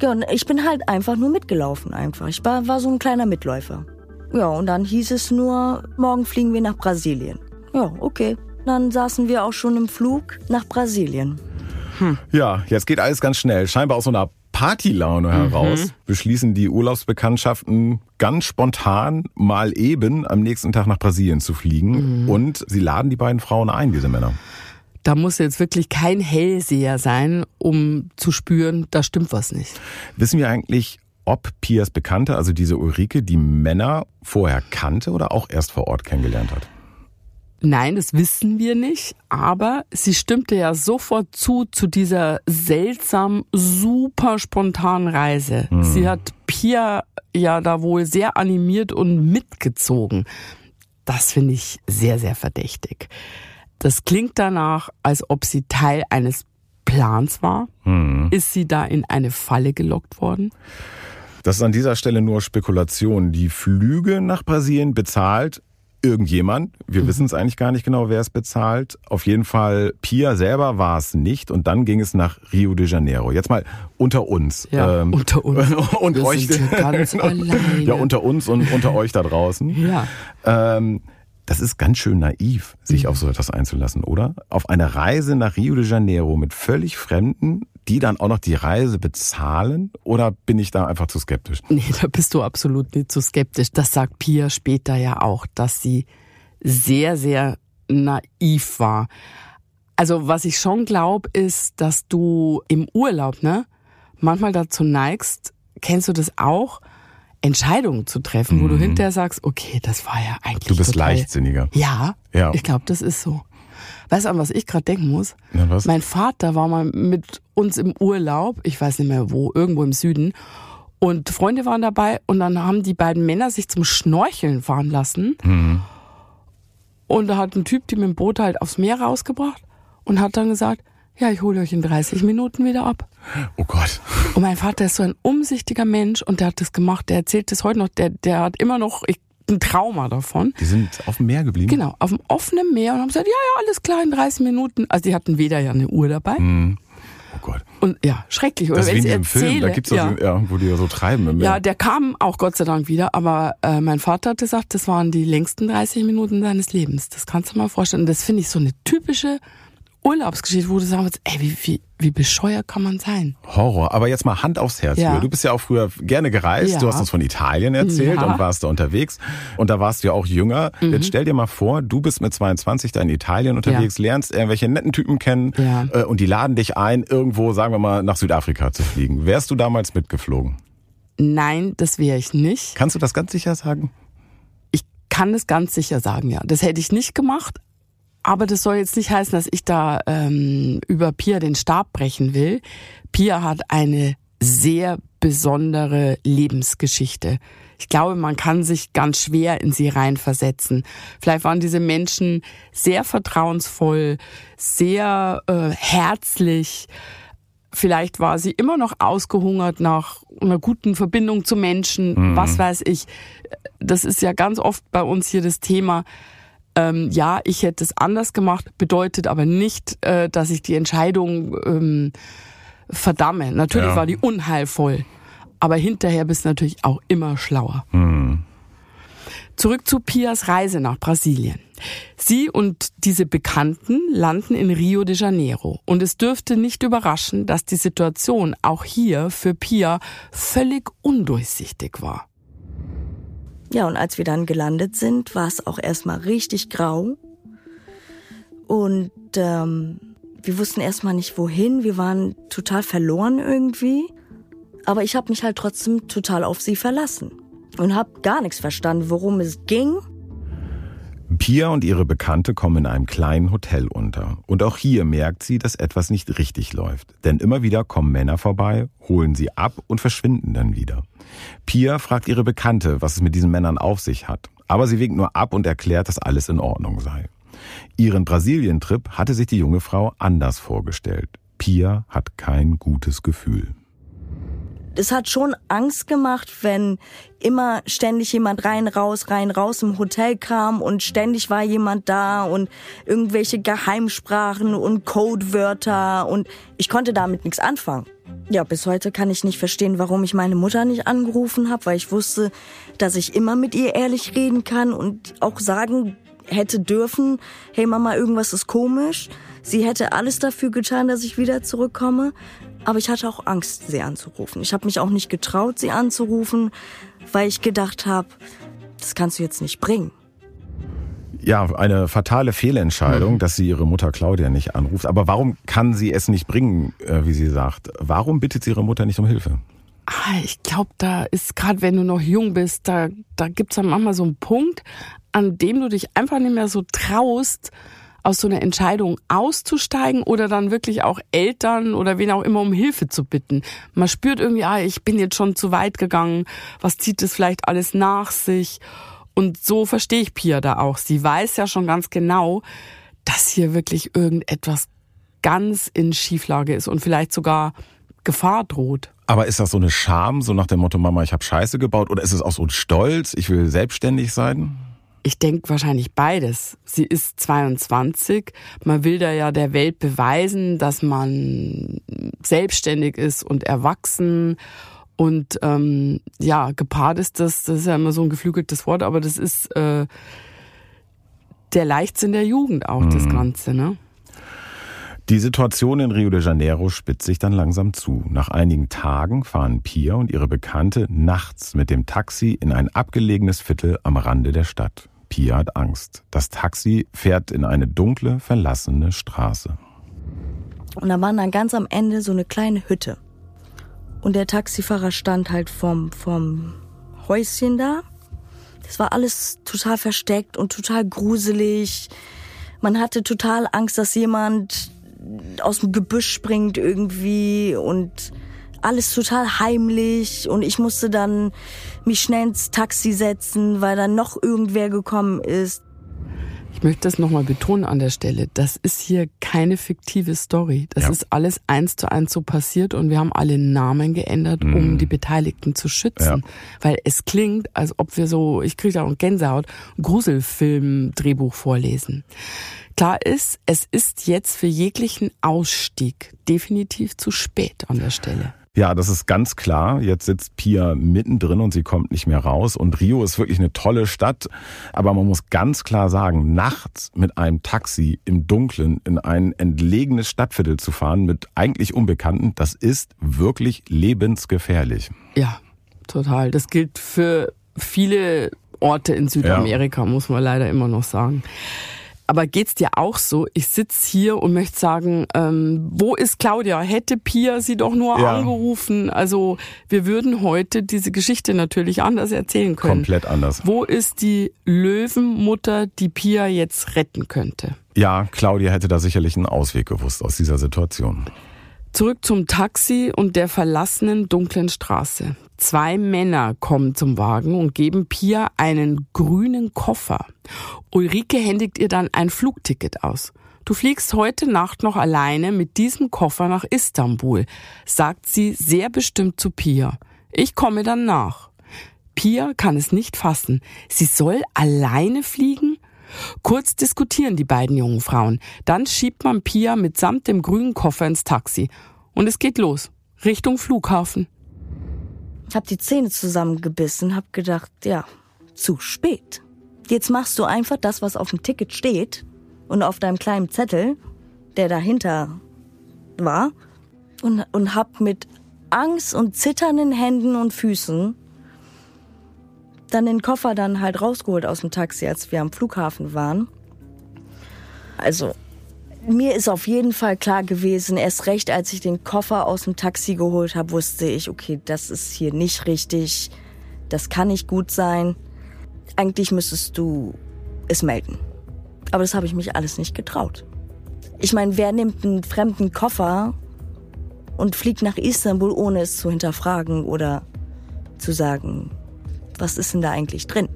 Ja, und ich bin halt einfach nur mitgelaufen einfach. Ich war, war so ein kleiner Mitläufer. Ja, und dann hieß es nur, morgen fliegen wir nach Brasilien. Ja, okay. Dann saßen wir auch schon im Flug nach Brasilien. Hm. Ja, jetzt geht alles ganz schnell. Scheinbar aus so einer Partylaune heraus mhm. beschließen die Urlaubsbekanntschaften ganz spontan mal eben am nächsten Tag nach Brasilien zu fliegen. Mhm. Und sie laden die beiden Frauen ein, diese Männer. Da muss jetzt wirklich kein Hellseher sein, um zu spüren, da stimmt was nicht. Wissen wir eigentlich, ob Pias Bekannte, also diese Ulrike, die Männer vorher kannte oder auch erst vor Ort kennengelernt hat? Nein, das wissen wir nicht, aber sie stimmte ja sofort zu, zu dieser seltsam, super spontanen Reise. Mhm. Sie hat Pia ja da wohl sehr animiert und mitgezogen. Das finde ich sehr, sehr verdächtig. Das klingt danach, als ob sie Teil eines Plans war. Mhm. Ist sie da in eine Falle gelockt worden? Das ist an dieser Stelle nur Spekulation. Die Flüge nach Brasilien bezahlt irgendjemand. Wir mhm. wissen es eigentlich gar nicht genau, wer es bezahlt. Auf jeden Fall, Pia selber war es nicht. Und dann ging es nach Rio de Janeiro. Jetzt mal unter uns. Ja, ähm, unter [LAUGHS] uns. und Wir euch. Sind ganz [LAUGHS] alleine. Ja, unter uns und unter euch da draußen. Ja. Ähm, Das ist ganz schön naiv, sich auf so etwas einzulassen, oder? Auf eine Reise nach Rio de Janeiro mit völlig Fremden, die dann auch noch die Reise bezahlen? Oder bin ich da einfach zu skeptisch? Nee, da bist du absolut nicht zu skeptisch. Das sagt Pia später ja auch, dass sie sehr, sehr naiv war. Also was ich schon glaube, ist, dass du im Urlaub, ne, manchmal dazu neigst, kennst du das auch, Entscheidungen zu treffen, wo du hinterher sagst, okay, das war ja eigentlich. Du bist total, leichtsinniger. Ja, Ja. ich glaube, das ist so. Weißt du, an was ich gerade denken muss? Na, was? Mein Vater war mal mit uns im Urlaub, ich weiß nicht mehr wo, irgendwo im Süden. Und Freunde waren dabei und dann haben die beiden Männer sich zum Schnorcheln fahren lassen. Mhm. Und da hat ein Typ die mit dem Boot halt aufs Meer rausgebracht und hat dann gesagt, ja, ich hole euch in 30 Minuten wieder ab. Oh Gott. Und mein Vater ist so ein umsichtiger Mensch und der hat das gemacht, der erzählt das heute noch, der, der hat immer noch ich, ein Trauma davon. Die sind auf dem Meer geblieben? Genau, auf dem offenen Meer und haben gesagt, ja, ja, alles klar, in 30 Minuten. Also die hatten weder ja eine Uhr dabei Oh Gott. und ja, schrecklich. Oder Das ist wenn wie in dem Film, da erzähle, gibt's ja. so, ja, wo die so treiben im. Ja, der kam auch Gott sei Dank wieder, aber äh, mein Vater hat gesagt, das waren die längsten 30 Minuten seines Lebens. Das kannst du mal vorstellen. Und das finde ich so eine typische Urlaubsgeschichte, wo du sagen würdest, ey, wie, wie, wie bescheuert kann man sein? Horror. Aber jetzt mal Hand aufs Herz. Ja. Du bist ja auch früher gerne gereist. Ja. Du hast uns von Italien erzählt Ja. Mhm. und warst da unterwegs. Und da warst du ja auch jünger. Jetzt stell dir mal vor, du bist mit 22 da in Italien unterwegs, lernst irgendwelche netten Typen kennen Ja. äh, und die laden dich ein, irgendwo, sagen wir mal, nach Südafrika zu fliegen. Wärst du damals mitgeflogen? Nein, das wäre ich nicht. Kannst du das ganz sicher sagen? Ich kann es ganz sicher sagen, ja. Das hätte ich nicht gemacht. Aber das soll jetzt nicht heißen, dass ich da ähm, über Pia den Stab brechen will. Pia hat eine sehr besondere Lebensgeschichte. Ich glaube, man kann sich ganz schwer in sie reinversetzen. Vielleicht waren diese Menschen sehr vertrauensvoll, sehr äh, herzlich. Vielleicht war sie immer noch ausgehungert nach einer guten Verbindung zu Menschen. Was weiß ich. Das ist ja ganz oft bei uns hier das Thema. Ähm, ja, ich hätte es anders gemacht, bedeutet aber nicht, äh, dass ich die Entscheidung ähm, verdamme. Natürlich Ja. war die unheilvoll, aber hinterher bist du natürlich auch immer schlauer. Zurück zu Pias Reise nach Brasilien. Sie und diese Bekannten landen in Rio de Janeiro. Und es dürfte nicht überraschen, dass die Situation auch hier für Pia völlig undurchsichtig war. Ja, und als wir dann gelandet sind, war es auch erstmal richtig grau. Und ähm, wir wussten erstmal nicht wohin. Wir waren total verloren irgendwie. Aber ich habe mich halt trotzdem total auf sie verlassen. Und habe gar nichts verstanden, worum es ging. Pia und ihre Bekannte kommen in einem kleinen Hotel unter. Und auch hier merkt sie, dass etwas nicht richtig läuft. Denn immer wieder kommen Männer vorbei, holen sie ab und verschwinden dann wieder. Pia fragt ihre Bekannte, was es mit diesen Männern auf sich hat. Aber sie winkt nur ab und erklärt, dass alles in Ordnung sei. Ihren Brasilientrip hatte sich die junge Frau anders vorgestellt. Pia hat kein gutes Gefühl. Es hat schon Angst gemacht, wenn immer ständig jemand rein, raus, rein, raus im Hotel kam und ständig war jemand da und irgendwelche Geheimsprachen und Codewörter und ich konnte damit nichts anfangen. Ja, bis heute kann ich nicht verstehen, warum ich meine Mutter nicht angerufen habe, weil ich wusste, dass ich immer mit ihr ehrlich reden kann und auch sagen hätte dürfen, hey Mama, irgendwas ist komisch. Sie hätte alles dafür getan, dass ich wieder zurückkomme. Aber ich hatte auch Angst, sie anzurufen. Ich habe mich auch nicht getraut, sie anzurufen, weil ich gedacht habe, das kannst du jetzt nicht bringen. Ja, eine fatale Fehlentscheidung, dass sie ihre Mutter Claudia nicht anruft. Aber warum kann sie es nicht bringen, äh, wie sie sagt? Warum bittet sie ihre Mutter nicht um Hilfe? Ah, ich glaube, da ist gerade, wenn du noch jung bist, da, da gibt's dann manchmal so einen Punkt, an dem du dich einfach nicht mehr so traust, aus so einer Entscheidung auszusteigen oder dann wirklich auch Eltern oder wen auch immer um Hilfe zu bitten. Man spürt irgendwie, ah, ich bin jetzt schon zu weit gegangen, was zieht es vielleicht alles nach sich? Und so verstehe ich Pia da auch. Sie weiß ja schon ganz genau, dass hier wirklich irgendetwas ganz in Schieflage ist und vielleicht sogar Gefahr droht. Aber ist das so eine Scham, so nach dem Motto, Mama, ich habe Scheiße gebaut? Oder ist es auch so ein Stolz, ich will selbstständig sein? Ich denke wahrscheinlich beides. Sie ist 22. Man will da ja der Welt beweisen, dass man selbstständig ist und erwachsen. Und ähm, ja, gepaart ist das, das ist ja immer so ein geflügeltes Wort, aber das ist, äh, der Leichtsinn der Jugend auch, mhm. das Ganze, ne? Die Situation in Rio de Janeiro spitzt sich dann langsam zu. Nach einigen Tagen fahren Pia und ihre Bekannte nachts mit dem Taxi in ein abgelegenes Viertel am Rande der Stadt. Pia hat Angst. Das Taxi fährt in eine dunkle, verlassene Straße. Und da war dann ganz am Ende so eine kleine Hütte. Und der Taxifahrer stand halt vorm, vorm Häuschen da. Das war alles total versteckt und total gruselig. Man hatte total Angst, dass jemand aus dem Gebüsch springt irgendwie und alles total heimlich und ich musste dann mich schnell ins Taxi setzen, weil dann noch irgendwer gekommen ist. Ich möchte das nochmal betonen an der Stelle. Das ist hier keine fiktive Story. Das ja. ist alles eins zu eins so passiert und wir haben alle Namen geändert, mhm. um die Beteiligten zu schützen. Ja. Weil es klingt, als ob wir so, ich kriege da auch Gänsehaut, Gruselfilm-Drehbuch vorlesen. Klar ist, es ist jetzt für jeglichen Ausstieg definitiv zu spät an der Stelle. Ja, das ist ganz klar. Jetzt sitzt Pia mittendrin und sie kommt nicht mehr raus. Und Rio ist wirklich eine tolle Stadt. Aber man muss ganz klar sagen, nachts mit einem Taxi im Dunkeln in ein entlegenes Stadtviertel zu fahren mit eigentlich Unbekannten, das ist wirklich lebensgefährlich. Ja, total. Das gilt für viele Orte in Südamerika, ja. muss man leider immer noch sagen. Aber geht's dir auch so? Ich sitz hier und möchte sagen, ähm, wo ist Claudia? Hätte Pia sie doch nur ja. angerufen. Also wir würden heute diese Geschichte natürlich anders erzählen können. Komplett anders. Wo ist die Löwenmutter, die Pia jetzt retten könnte? Ja, Claudia hätte da sicherlich einen Ausweg gewusst aus dieser Situation. Zurück zum Taxi und der verlassenen dunklen Straße. Zwei Männer kommen zum Wagen und geben Pia einen grünen Koffer. Ulrike händigt ihr dann ein Flugticket aus. Du fliegst heute Nacht noch alleine mit diesem Koffer nach Istanbul, sagt sie sehr bestimmt zu Pia. Ich komme dann nach. Pia kann es nicht fassen. Sie soll alleine fliegen? Kurz diskutieren die beiden jungen Frauen. Dann schiebt man Pia mitsamt dem grünen Koffer ins Taxi. Und es geht los. Richtung Flughafen. Hab die Zähne zusammengebissen, hab gedacht, ja, zu spät. Jetzt machst du einfach das, was auf dem Ticket steht und auf deinem kleinen Zettel, der dahinter war, und, und hab mit Angst und zitternden Händen und Füßen dann den Koffer dann halt rausgeholt aus dem Taxi, als wir am Flughafen waren. Also, mir ist auf jeden Fall klar gewesen, erst recht, als ich den Koffer aus dem Taxi geholt habe, wusste ich, okay, das ist hier nicht richtig, das kann nicht gut sein. Eigentlich müsstest du es melden. Aber das habe ich mich alles nicht getraut. Ich meine, wer nimmt einen fremden Koffer und fliegt nach Istanbul, ohne es zu hinterfragen oder zu sagen, was ist denn da eigentlich drin?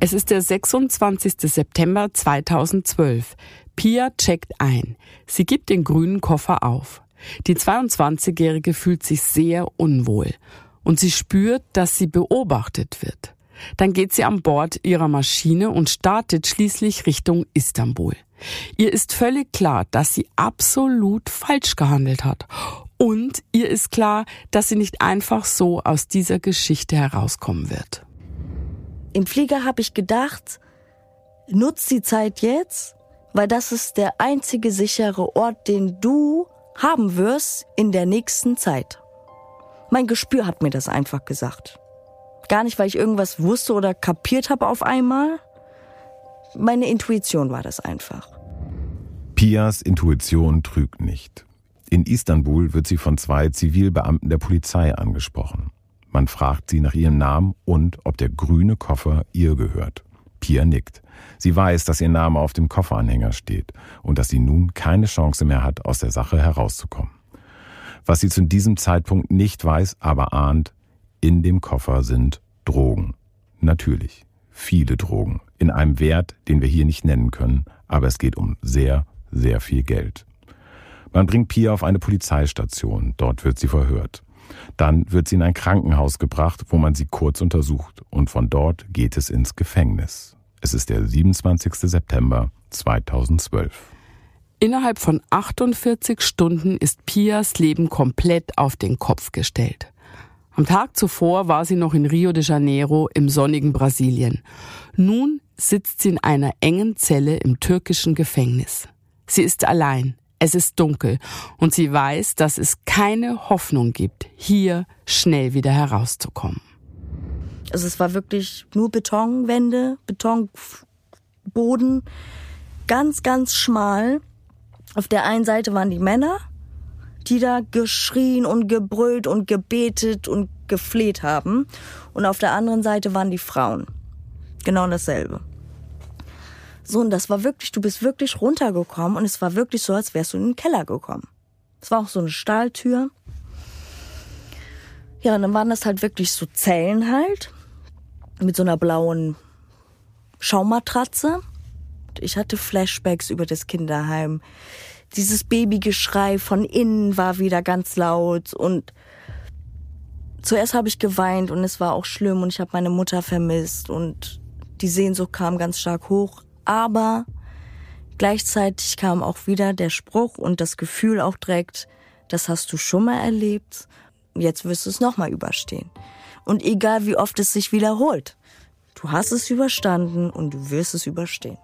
Es ist der 26. September 2012. Pia checkt ein. Sie gibt den grünen Koffer auf. Die 22-Jährige fühlt sich sehr unwohl und sie spürt, dass sie beobachtet wird. Dann geht sie an Bord ihrer Maschine und startet schließlich Richtung Istanbul. Ihr ist völlig klar, dass sie absolut falsch gehandelt hat. Und ihr ist klar, dass sie nicht einfach so aus dieser Geschichte herauskommen wird. Im Flieger habe ich gedacht, nutz die Zeit jetzt, weil das ist der einzige sichere Ort, den du haben wirst in der nächsten Zeit. Mein Gespür hat mir das einfach gesagt. Gar nicht, weil ich irgendwas wusste oder kapiert habe auf einmal. Meine Intuition war das einfach. Pias Intuition trügt nicht. In Istanbul wird sie von zwei Zivilbeamten der Polizei angesprochen. Man fragt sie nach ihrem Namen und ob der grüne Koffer ihr gehört. Pia nickt. Sie weiß, dass ihr Name auf dem Kofferanhänger steht und dass sie nun keine Chance mehr hat, aus der Sache herauszukommen. Was sie zu diesem Zeitpunkt nicht weiß, aber ahnt, in dem Koffer sind Drogen. Natürlich. Viele Drogen. In einem Wert, den wir hier nicht nennen können, aber es geht um sehr, sehr viel Geld. Man bringt Pia auf eine Polizeistation. Dort wird sie verhört. Dann wird sie in ein Krankenhaus gebracht, wo man sie kurz untersucht und von dort geht es ins Gefängnis. Es ist der 27. September 2012. Innerhalb von 48 Stunden ist Pias Leben komplett auf den Kopf gestellt. Am Tag zuvor war sie noch in Rio de Janeiro im sonnigen Brasilien. Nun sitzt sie in einer engen Zelle im türkischen Gefängnis. Sie ist allein, es ist dunkel und sie weiß, dass es keine Hoffnung gibt, hier schnell wieder herauszukommen. Also es war wirklich nur Betonwände, Betonboden, ganz, ganz schmal. Auf der einen Seite waren die Männer, die da geschrien und gebrüllt und gebetet und gefleht haben. Und auf der anderen Seite waren die Frauen. Genau dasselbe. So, und das war wirklich, du bist wirklich runtergekommen und es war wirklich so, als wärst du in den Keller gekommen. Es war auch so eine Stahltür. Ja, und dann waren das halt wirklich so Zellen halt. Mit so einer blauen Schaumatratze. Ich hatte Flashbacks über das Kinderheim dieses Babygeschrei von innen war wieder ganz laut und zuerst habe ich geweint und es war auch schlimm und ich habe meine Mutter vermisst und die Sehnsucht kam ganz stark hoch, aber gleichzeitig kam auch wieder der Spruch und das Gefühl auch direkt, das hast du schon mal erlebt, jetzt wirst du es nochmal überstehen. Und egal wie oft es sich wiederholt, du hast es überstanden und du wirst es überstehen.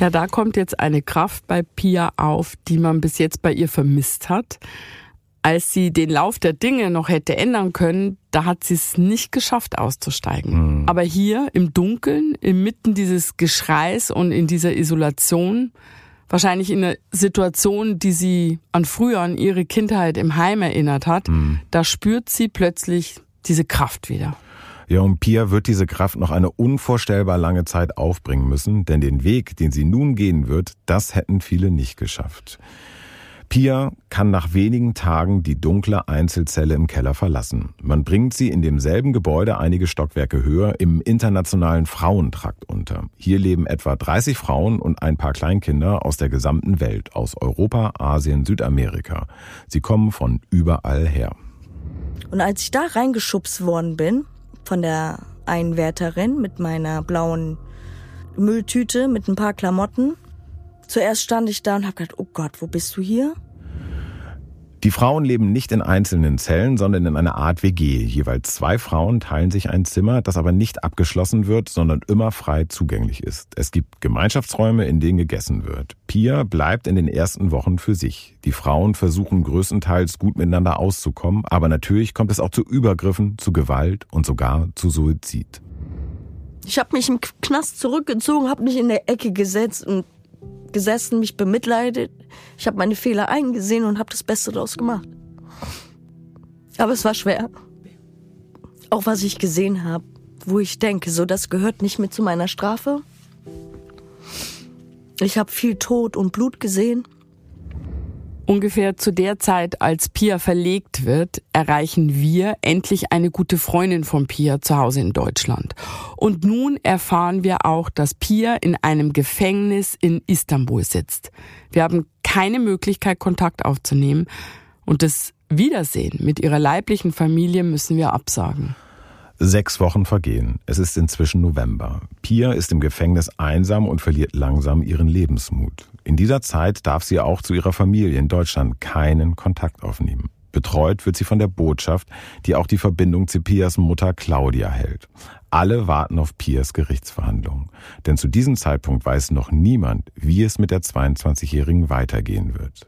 Ja, da kommt jetzt eine Kraft bei Pia auf, die man bis jetzt bei ihr vermisst hat. Als sie den Lauf der Dinge noch hätte ändern können, da hat sie es nicht geschafft auszusteigen. Mhm. Aber hier im Dunkeln, inmitten dieses Geschreis und in dieser Isolation, wahrscheinlich in einer Situation, die sie an früher, an ihre Kindheit im Heim erinnert hat, mhm. da spürt sie plötzlich diese Kraft wieder. Ja, und Pia wird diese Kraft noch eine unvorstellbar lange Zeit aufbringen müssen, denn den Weg, den sie nun gehen wird, das hätten viele nicht geschafft. Pia kann nach wenigen Tagen die dunkle Einzelzelle im Keller verlassen. Man bringt sie in demselben Gebäude einige Stockwerke höher im internationalen Frauentrakt unter. Hier leben etwa 30 Frauen und ein paar Kleinkinder aus der gesamten Welt, aus Europa, Asien, Südamerika. Sie kommen von überall her. Und als ich da reingeschubst worden bin, von der Einwärterin mit meiner blauen Mülltüte mit ein paar Klamotten. Zuerst stand ich da und habe gedacht, oh Gott, wo bist du hier? Die Frauen leben nicht in einzelnen Zellen, sondern in einer Art WG. Jeweils zwei Frauen teilen sich ein Zimmer, das aber nicht abgeschlossen wird, sondern immer frei zugänglich ist. Es gibt Gemeinschaftsräume, in denen gegessen wird. Pia bleibt in den ersten Wochen für sich. Die Frauen versuchen größtenteils gut miteinander auszukommen, aber natürlich kommt es auch zu Übergriffen, zu Gewalt und sogar zu Suizid. Ich habe mich im Knast zurückgezogen, habe mich in der Ecke gesetzt und gesessen, mich bemitleidet. Ich habe meine Fehler eingesehen und habe das Beste daraus gemacht. Aber es war schwer. Auch was ich gesehen habe, wo ich denke, so das gehört nicht mit zu meiner Strafe. Ich habe viel Tod und Blut gesehen. Ungefähr zu der Zeit, als Pia verlegt wird, erreichen wir endlich eine gute Freundin von Pia zu Hause in Deutschland. Und nun erfahren wir auch, dass Pia in einem Gefängnis in Istanbul sitzt. Wir haben keine Möglichkeit, Kontakt aufzunehmen. Und das Wiedersehen mit ihrer leiblichen Familie müssen wir absagen. Sechs Wochen vergehen. Es ist inzwischen November. Pia ist im Gefängnis einsam und verliert langsam ihren Lebensmut. In dieser Zeit darf sie auch zu ihrer Familie in Deutschland keinen Kontakt aufnehmen. Betreut wird sie von der Botschaft, die auch die Verbindung zu Pias Mutter Claudia hält. Alle warten auf Pias Gerichtsverhandlung. Denn zu diesem Zeitpunkt weiß noch niemand, wie es mit der 22-Jährigen weitergehen wird.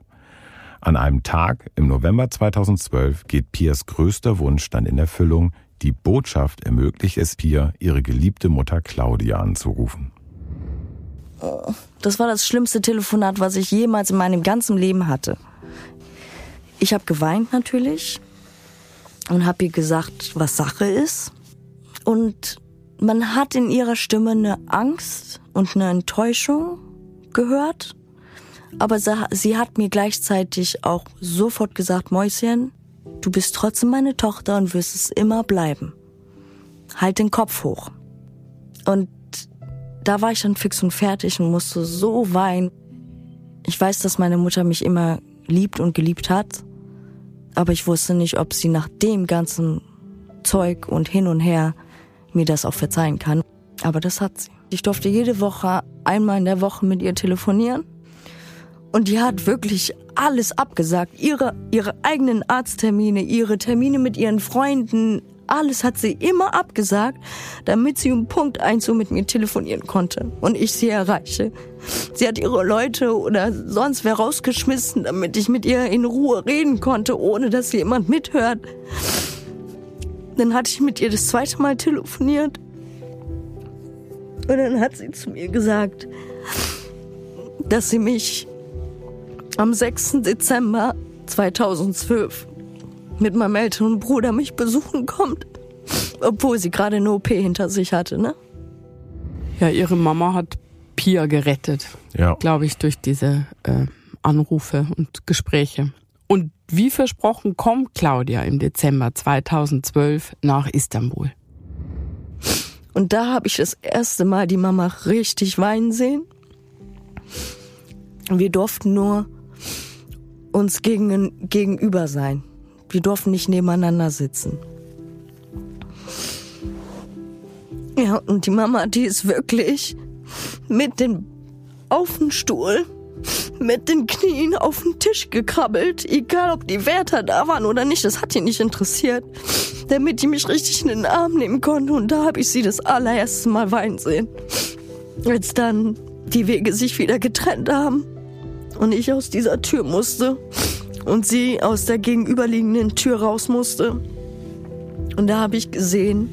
An einem Tag im November 2012 geht Pias größter Wunsch dann in Erfüllung, die Botschaft ermöglicht es Pia, ihre geliebte Mutter Claudia anzurufen. Das war das schlimmste Telefonat, was ich jemals in meinem ganzen Leben hatte. Ich habe geweint natürlich und habe ihr gesagt, was Sache ist. Und man hat in ihrer Stimme eine Angst und eine Enttäuschung gehört. Aber sie hat mir gleichzeitig auch sofort gesagt, Mäuschen, Du bist trotzdem meine Tochter und wirst es immer bleiben. Halt den Kopf hoch. Und da war ich dann fix und fertig und musste so weinen. Ich weiß, dass meine Mutter mich immer liebt und geliebt hat, aber ich wusste nicht, ob sie nach dem ganzen Zeug und hin und her mir das auch verzeihen kann. Aber das hat sie. Ich durfte jede Woche einmal in der Woche mit ihr telefonieren Und die hat wirklich alles abgesagt. Ihre, ihre eigenen Arzttermine, ihre Termine mit ihren Freunden, alles hat sie immer abgesagt, damit sie um Punkt eins so mit mir telefonieren konnte und ich sie erreiche. Sie hat ihre Leute oder sonst wer rausgeschmissen, damit ich mit ihr in Ruhe reden konnte, ohne dass jemand mithört. Dann hatte ich mit ihr das zweite Mal telefoniert. Und dann hat sie zu mir gesagt, dass sie mich am 6. Dezember 2012 mit meinem älteren Bruder mich besuchen kommt. Obwohl sie gerade eine OP hinter sich hatte, ne? Ja, ihre Mama hat Pia gerettet. Ja. Glaube ich, durch diese äh, Anrufe und Gespräche. Und wie versprochen kommt Claudia im Dezember 2012 nach Istanbul. Und da habe ich das erste Mal die Mama richtig weinen sehen. Wir durften nur uns gegen, gegenüber sein. Wir durften nicht nebeneinander sitzen. Ja, und die Mama, die ist wirklich mit dem auf den Stuhl, mit den Knien auf den Tisch gekrabbelt, egal ob die Wärter da waren oder nicht, das hat die nicht interessiert, damit die mich richtig in den Arm nehmen konnte. Und da habe ich sie das allererste Mal weinen sehen. Als dann die Wege sich wieder getrennt haben und ich aus dieser Tür musste und sie aus der gegenüberliegenden Tür raus musste. Und da habe ich gesehen,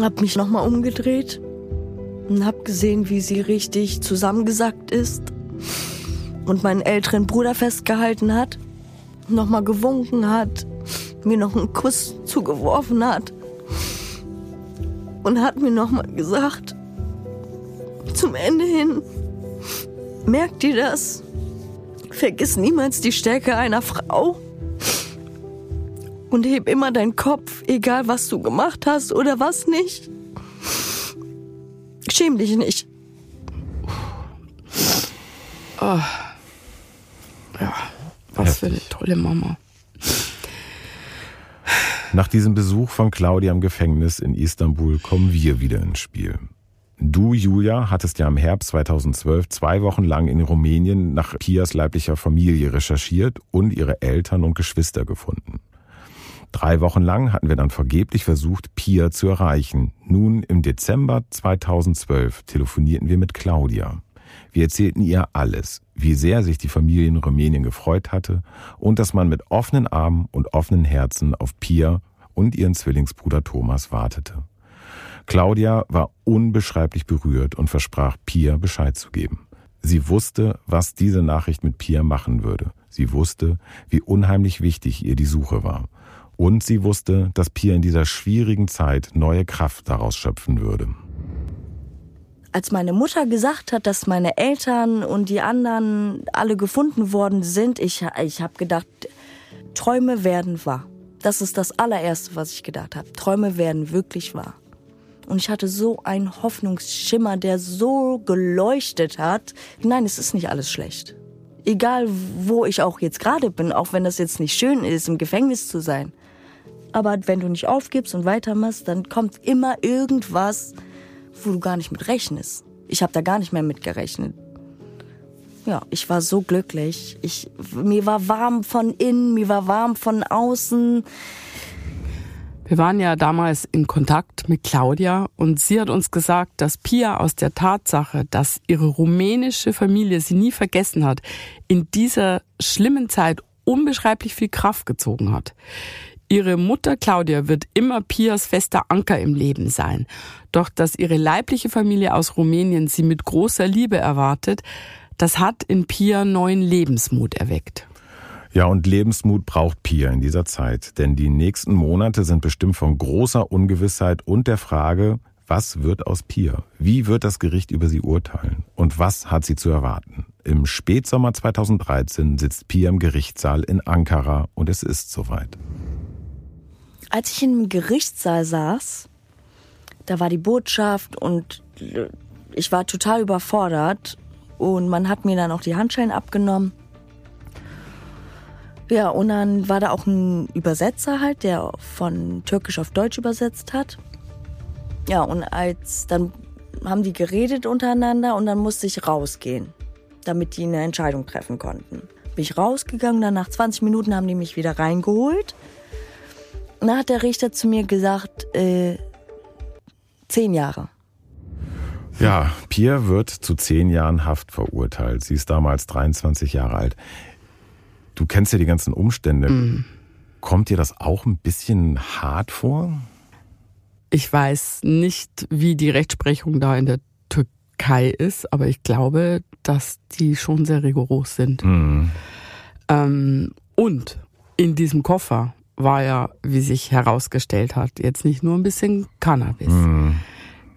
habe mich nochmal umgedreht und habe gesehen, wie sie richtig zusammengesackt ist und meinen älteren Bruder festgehalten hat, nochmal gewunken hat, mir noch einen Kuss zugeworfen hat und hat mir nochmal gesagt, zum Ende hin, merkt ihr das? Vergiss niemals die Stärke einer Frau. Und heb immer deinen Kopf, egal was du gemacht hast oder was nicht. Schäm dich nicht. Oh. Ja, was für eine tolle Mama. Nach diesem Besuch von Claudia im Gefängnis in Istanbul kommen wir wieder ins Spiel. Du, Julia, hattest ja im Herbst 2012 zwei Wochen lang in Rumänien nach Pias leiblicher Familie recherchiert und ihre Eltern und Geschwister gefunden. Drei Wochen lang hatten wir dann vergeblich versucht, Pia zu erreichen. Nun im Dezember 2012 telefonierten wir mit Claudia. Wir erzählten ihr alles, wie sehr sich die Familie in Rumänien gefreut hatte und dass man mit offenen Armen und offenen Herzen auf Pia und ihren Zwillingsbruder Thomas wartete. Claudia war unbeschreiblich berührt und versprach Pia Bescheid zu geben. Sie wusste, was diese Nachricht mit Pia machen würde. Sie wusste, wie unheimlich wichtig ihr die Suche war. Und sie wusste, dass Pia in dieser schwierigen Zeit neue Kraft daraus schöpfen würde. Als meine Mutter gesagt hat, dass meine Eltern und die anderen alle gefunden worden sind, ich, ich habe gedacht, Träume werden wahr. Das ist das allererste, was ich gedacht habe. Träume werden wirklich wahr. Und ich hatte so einen Hoffnungsschimmer, der so geleuchtet hat. Nein, es ist nicht alles schlecht. Egal, wo ich auch jetzt gerade bin, auch wenn das jetzt nicht schön ist, im Gefängnis zu sein. Aber wenn du nicht aufgibst und weitermachst, dann kommt immer irgendwas, wo du gar nicht mit rechnest. Ich habe da gar nicht mehr mit gerechnet. Ja, ich war so glücklich. Ich, mir war warm von innen, mir war warm von außen. Wir waren ja damals in Kontakt mit Claudia und sie hat uns gesagt, dass Pia aus der Tatsache, dass ihre rumänische Familie sie nie vergessen hat, in dieser schlimmen Zeit unbeschreiblich viel Kraft gezogen hat. Ihre Mutter Claudia wird immer Pias fester Anker im Leben sein. Doch dass ihre leibliche Familie aus Rumänien sie mit großer Liebe erwartet, das hat in Pia neuen Lebensmut erweckt. Ja, und Lebensmut braucht Pia in dieser Zeit, denn die nächsten Monate sind bestimmt von großer Ungewissheit und der Frage, was wird aus Pia? Wie wird das Gericht über sie urteilen? Und was hat sie zu erwarten? Im Spätsommer 2013 sitzt Pia im Gerichtssaal in Ankara und es ist soweit. Als ich im Gerichtssaal saß, da war die Botschaft und ich war total überfordert und man hat mir dann auch die Handschellen abgenommen. Ja, und dann war da auch ein Übersetzer halt, der von Türkisch auf Deutsch übersetzt hat. Ja, und als dann haben die geredet untereinander und dann musste ich rausgehen. damit die eine Entscheidung treffen konnten. Bin ich rausgegangen, dann nach 20 Minuten haben die mich wieder reingeholt. Dann hat der Richter zu mir gesagt, äh, zehn Jahre. Ja, Pia wird zu zehn Jahren Haft verurteilt. Sie ist damals 23 Jahre alt. Du kennst ja die ganzen Umstände. Mhm. Kommt dir das auch ein bisschen hart vor? Ich weiß nicht, wie die Rechtsprechung da in der Türkei ist, aber ich glaube, dass die schon sehr rigoros sind. Mhm. Ähm, und in diesem Koffer war ja, wie sich herausgestellt hat, jetzt nicht nur ein bisschen Cannabis. Mhm.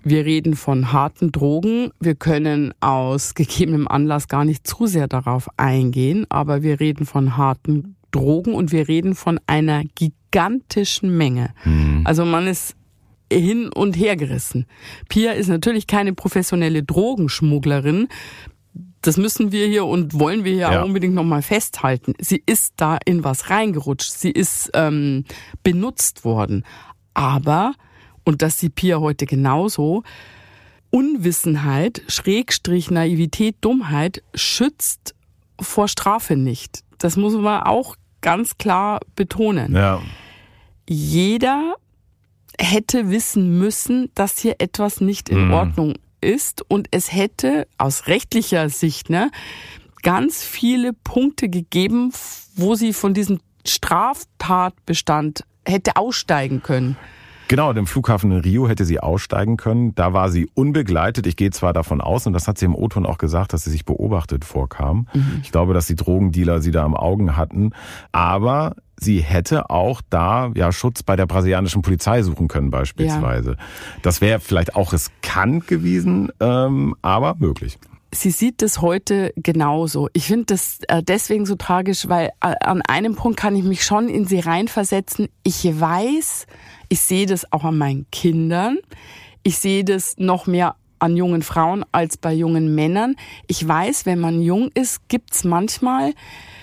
Wir reden von harten Drogen. Wir können aus gegebenem Anlass gar nicht zu sehr darauf eingehen, aber wir reden von harten Drogen und wir reden von einer gigantischen Menge. Also man ist hin und her gerissen. Pia ist natürlich keine professionelle Drogenschmugglerin. Das müssen wir hier und wollen wir hier Ja. auch unbedingt nochmal festhalten. Sie ist da in was reingerutscht. Sie ist ähm, benutzt worden. Aber, und das sieht Pia heute genauso, Unwissenheit, Schrägstrich, Naivität, Dummheit schützt vor Strafe nicht. Das muss man auch ganz klar betonen Ja. jeder hätte wissen müssen, dass hier etwas nicht in Mhm. Ordnung ist und es hätte aus rechtlicher Sicht ne, ganz viele Punkte gegeben, wo sie von diesem Straftatbestand hätte aussteigen können. Genau, dem Flughafen in Rio hätte sie aussteigen können. Da war sie unbegleitet. Ich gehe zwar davon aus, und das hat sie im O-Ton auch gesagt, dass sie sich beobachtet vorkam. Ich glaube, dass die Drogendealer sie da im Augen hatten. Aber sie hätte auch da ja Schutz bei der brasilianischen Polizei suchen können beispielsweise. Das wäre vielleicht auch riskant gewesen, ähm, aber möglich. sie sieht das heute genauso. Ich finde das äh, deswegen so tragisch, weil äh, an einem Punkt kann ich mich schon in sie reinversetzen. Ich weiß, ich sehe das auch an meinen Kindern. Ich sehe das noch mehr an jungen Frauen als bei jungen Männern. Ich weiß, wenn man jung ist, gibt's manchmal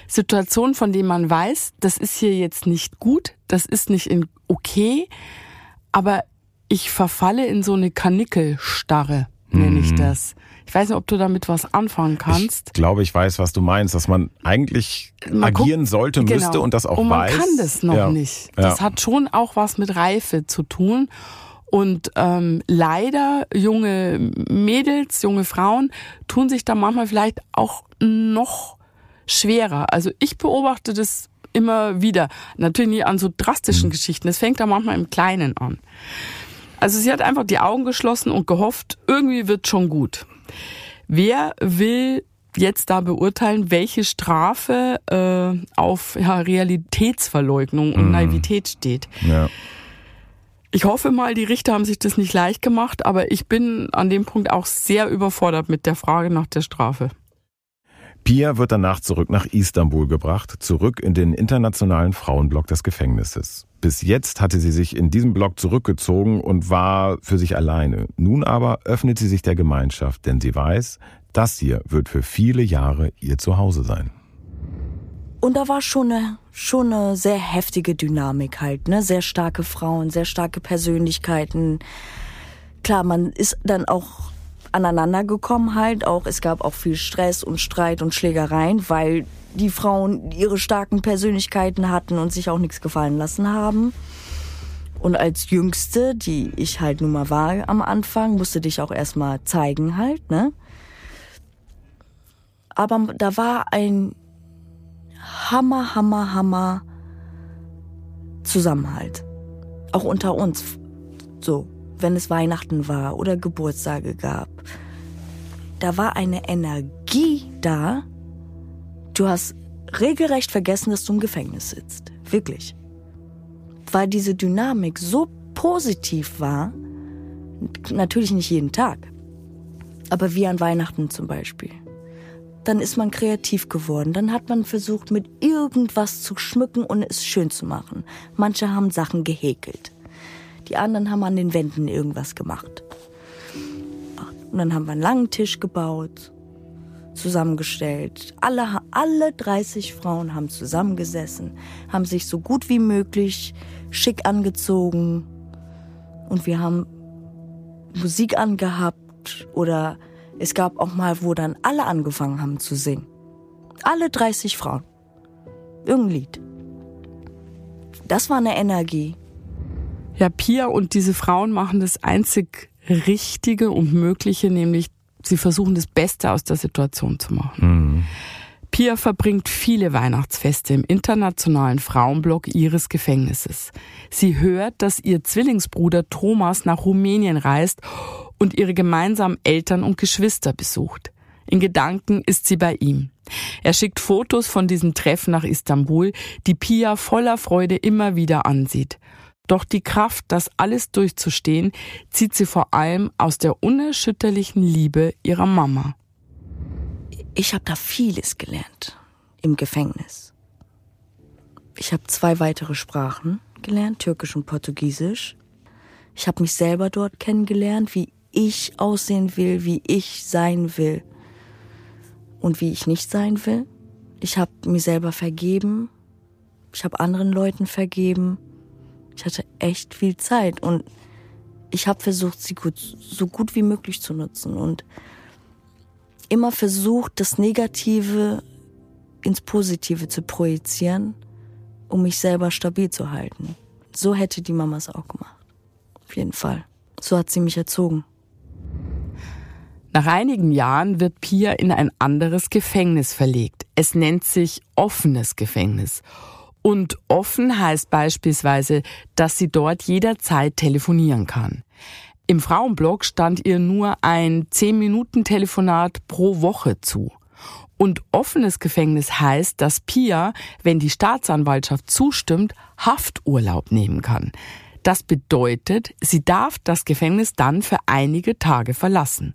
Situationen, von denen man weiß, das ist hier jetzt nicht gut, das ist nicht in okay, aber ich verfalle in so eine Kanickelstarre, nenne ich das. Ich weiß nicht, ob du damit was anfangen kannst. Ich glaube, ich weiß, was du meinst, dass man eigentlich Man agieren guckt- sollte, müsste genau. und das auch und man weiß. kann das noch Ja. nicht. Ja. Das hat schon auch was mit Reife zu tun. Und ähm, leider junge Mädels, junge Frauen tun sich da manchmal vielleicht auch noch schwerer. Also ich beobachte das immer wieder. Natürlich nicht an so drastischen Mhm. Geschichten. Es fängt da manchmal im Kleinen an. Also sie hat einfach die Augen geschlossen und gehofft, irgendwie wird schon gut. Wer will jetzt da beurteilen, welche Strafe äh, auf ja, Realitätsverleugnung und Naivität steht? Ja. Ich hoffe mal, die Richter haben sich das nicht leicht gemacht, aber ich bin an dem Punkt auch sehr überfordert mit der Frage nach der Strafe. Pia wird danach zurück nach Istanbul gebracht, zurück in den internationalen Frauenblock des Gefängnisses. Bis jetzt hatte sie sich in diesem Block zurückgezogen und war für sich alleine. Nun aber öffnet sie sich der Gemeinschaft, denn sie weiß, das hier wird für viele Jahre ihr Zuhause sein. Und da war schon eine, schon eine sehr heftige Dynamik halt, ne? Sehr starke Frauen, sehr starke Persönlichkeiten. Klar, man ist dann auch aneinander gekommen halt auch. Es gab auch viel Stress und Streit und Schlägereien, weil die Frauen ihre starken Persönlichkeiten hatten und sich auch nichts gefallen lassen haben. Und als Jüngste, die ich halt nun mal war am Anfang, musste dich auch erstmal zeigen halt, ne? Aber da war ein Hammer, Hammer, Hammer Zusammenhalt. Auch unter uns. So, wenn es Weihnachten war oder Geburtstage gab. Da war eine Energie da. Du hast regelrecht vergessen, dass du im Gefängnis sitzt. Wirklich. Weil diese Dynamik so positiv war. Natürlich nicht jeden Tag. Aber wie an Weihnachten zum Beispiel dann ist man kreativ geworden. Dann hat man versucht, mit irgendwas zu schmücken und es schön zu machen. Manche haben Sachen gehäkelt. Die anderen haben an den Wänden irgendwas gemacht. Und dann haben wir einen langen Tisch gebaut, zusammengestellt. Alle, alle 30 Frauen haben zusammengesessen, haben sich so gut wie möglich schick angezogen. Und wir haben Musik angehabt oder Es gab auch mal, wo dann alle angefangen haben zu singen. Alle 30 Frauen. Irgendein Lied. Das war eine Energie. Ja, Pia und diese Frauen machen das einzig Richtige und Mögliche, nämlich sie versuchen das Beste aus der Situation zu machen. Mhm. Pia verbringt viele Weihnachtsfeste im internationalen Frauenblock ihres Gefängnisses. Sie hört, dass ihr Zwillingsbruder Thomas nach Rumänien reist und ihre gemeinsamen Eltern und Geschwister besucht. In Gedanken ist sie bei ihm. Er schickt Fotos von diesem Treffen nach Istanbul, die Pia voller Freude immer wieder ansieht. Doch die Kraft, das alles durchzustehen, zieht sie vor allem aus der unerschütterlichen Liebe ihrer Mama. Ich habe da vieles gelernt im Gefängnis. Ich habe zwei weitere Sprachen gelernt, Türkisch und Portugiesisch. Ich habe mich selber dort kennengelernt, wie ich aussehen will, wie ich sein will und wie ich nicht sein will. Ich habe mir selber vergeben. Ich habe anderen Leuten vergeben. Ich hatte echt viel Zeit und ich habe versucht, sie gut, so gut wie möglich zu nutzen und immer versucht, das Negative ins Positive zu projizieren, um mich selber stabil zu halten. So hätte die Mama es auch gemacht. Auf jeden Fall. So hat sie mich erzogen. Nach einigen Jahren wird Pia in ein anderes Gefängnis verlegt. Es nennt sich offenes Gefängnis. Und offen heißt beispielsweise, dass sie dort jederzeit telefonieren kann. Im Frauenblog stand ihr nur ein 10-Minuten-Telefonat pro Woche zu. Und offenes Gefängnis heißt, dass Pia, wenn die Staatsanwaltschaft zustimmt, Hafturlaub nehmen kann. Das bedeutet, sie darf das Gefängnis dann für einige Tage verlassen.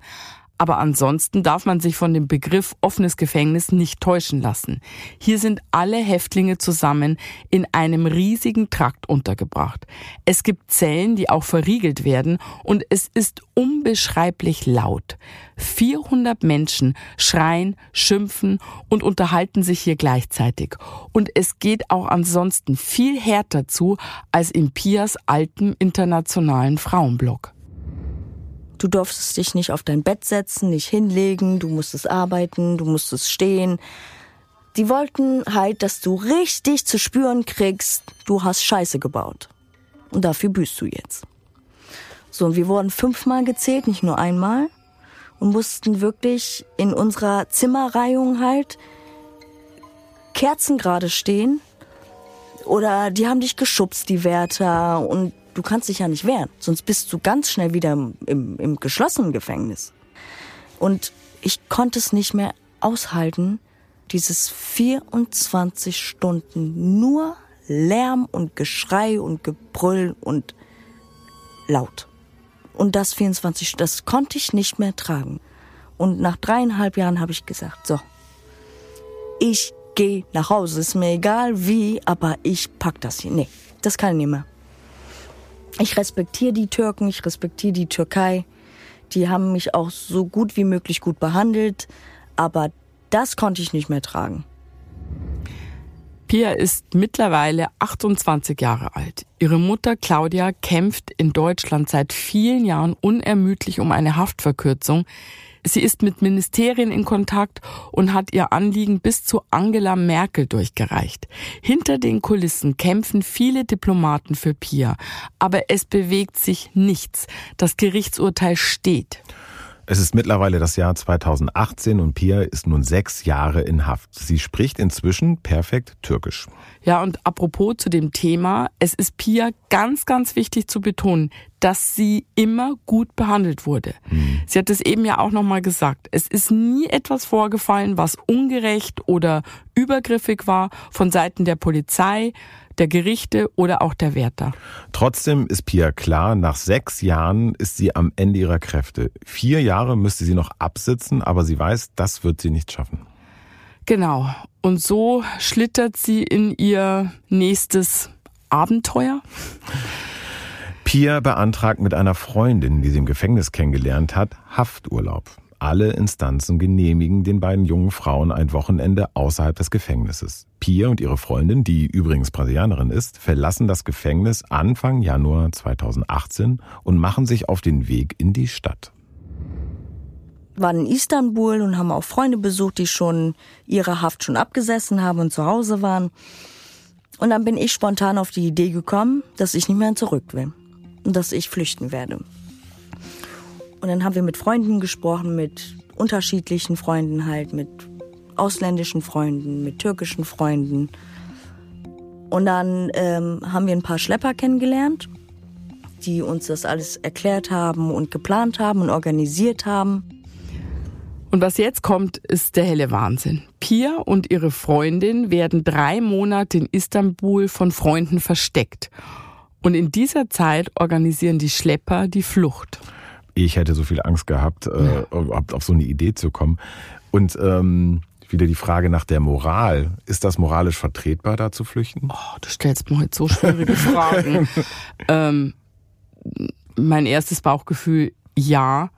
Aber ansonsten darf man sich von dem Begriff offenes Gefängnis nicht täuschen lassen. Hier sind alle Häftlinge zusammen in einem riesigen Trakt untergebracht. Es gibt Zellen, die auch verriegelt werden und es ist unbeschreiblich laut. 400 Menschen schreien, schimpfen und unterhalten sich hier gleichzeitig. Und es geht auch ansonsten viel härter zu als in Pias alten internationalen Frauenblock. Du durftest dich nicht auf dein Bett setzen, nicht hinlegen, du musstest arbeiten, du musstest stehen. Die wollten halt, dass du richtig zu spüren kriegst, du hast Scheiße gebaut. Und dafür büßt du jetzt. So, und wir wurden fünfmal gezählt, nicht nur einmal. Und mussten wirklich in unserer Zimmerreihung halt Kerzen gerade stehen. Oder die haben dich geschubst, die Wärter. Und du kannst dich ja nicht wehren, sonst bist du ganz schnell wieder im, im, im geschlossenen Gefängnis. Und ich konnte es nicht mehr aushalten, dieses 24 Stunden nur Lärm und Geschrei und Gebrüll und laut. Und das 24, Stunden, das konnte ich nicht mehr tragen. Und nach dreieinhalb Jahren habe ich gesagt, so, ich gehe nach Hause, ist mir egal wie, aber ich pack das hier. Nee, das kann ich nicht mehr. Ich respektiere die Türken, ich respektiere die Türkei. Die haben mich auch so gut wie möglich gut behandelt, aber das konnte ich nicht mehr tragen. Pia ist mittlerweile 28 Jahre alt. Ihre Mutter Claudia kämpft in Deutschland seit vielen Jahren unermüdlich um eine Haftverkürzung. Sie ist mit Ministerien in Kontakt und hat ihr Anliegen bis zu Angela Merkel durchgereicht. Hinter den Kulissen kämpfen viele Diplomaten für Pia, aber es bewegt sich nichts. Das Gerichtsurteil steht. Es ist mittlerweile das Jahr 2018 und Pia ist nun sechs Jahre in Haft. Sie spricht inzwischen perfekt Türkisch. Ja, und apropos zu dem Thema, es ist Pia ganz, ganz wichtig zu betonen, dass sie immer gut behandelt wurde. Mhm. Sie hat es eben ja auch nochmal gesagt. Es ist nie etwas vorgefallen, was ungerecht oder übergriffig war von Seiten der Polizei, der Gerichte oder auch der Wärter. Trotzdem ist Pia klar, nach sechs Jahren ist sie am Ende ihrer Kräfte. Vier Jahre müsste sie noch absitzen, aber sie weiß, das wird sie nicht schaffen. Genau. Und so schlittert sie in ihr nächstes Abenteuer. Pia beantragt mit einer Freundin, die sie im Gefängnis kennengelernt hat, Hafturlaub. Alle Instanzen genehmigen den beiden jungen Frauen ein Wochenende außerhalb des Gefängnisses. Pia und ihre Freundin, die übrigens Brasilianerin ist, verlassen das Gefängnis Anfang Januar 2018 und machen sich auf den Weg in die Stadt. waren in Istanbul und haben auch Freunde besucht, die schon ihre Haft schon abgesessen haben und zu Hause waren. Und dann bin ich spontan auf die Idee gekommen, dass ich nicht mehr zurück will und dass ich flüchten werde. Und dann haben wir mit Freunden gesprochen, mit unterschiedlichen Freunden halt, mit ausländischen Freunden, mit türkischen Freunden. Und dann ähm, haben wir ein paar Schlepper kennengelernt, die uns das alles erklärt haben und geplant haben und organisiert haben. Und was jetzt kommt, ist der helle Wahnsinn. Pia und ihre Freundin werden drei Monate in Istanbul von Freunden versteckt. Und in dieser Zeit organisieren die Schlepper die Flucht. Ich hätte so viel Angst gehabt, äh, auf so eine Idee zu kommen. Und ähm, wieder die Frage nach der Moral. Ist das moralisch vertretbar, da zu flüchten? Oh, du stellst mir heute so schwierige Fragen. [LAUGHS] ähm, mein erstes Bauchgefühl, ja,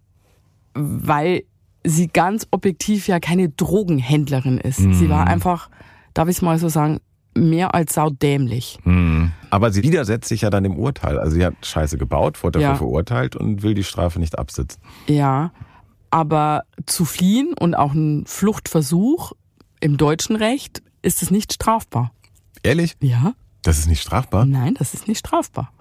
weil sie ganz objektiv ja keine Drogenhändlerin ist. Mhm. Sie war einfach, darf ich es mal so sagen, mehr als saudämlich. Mhm. Aber sie widersetzt sich ja dann dem Urteil. Also sie hat Scheiße gebaut, wurde dafür ja. verurteilt und will die Strafe nicht absitzen. Ja, aber zu fliehen und auch ein Fluchtversuch im deutschen Recht ist es nicht strafbar. Ehrlich? Ja. Das ist nicht strafbar? Nein, das ist nicht strafbar.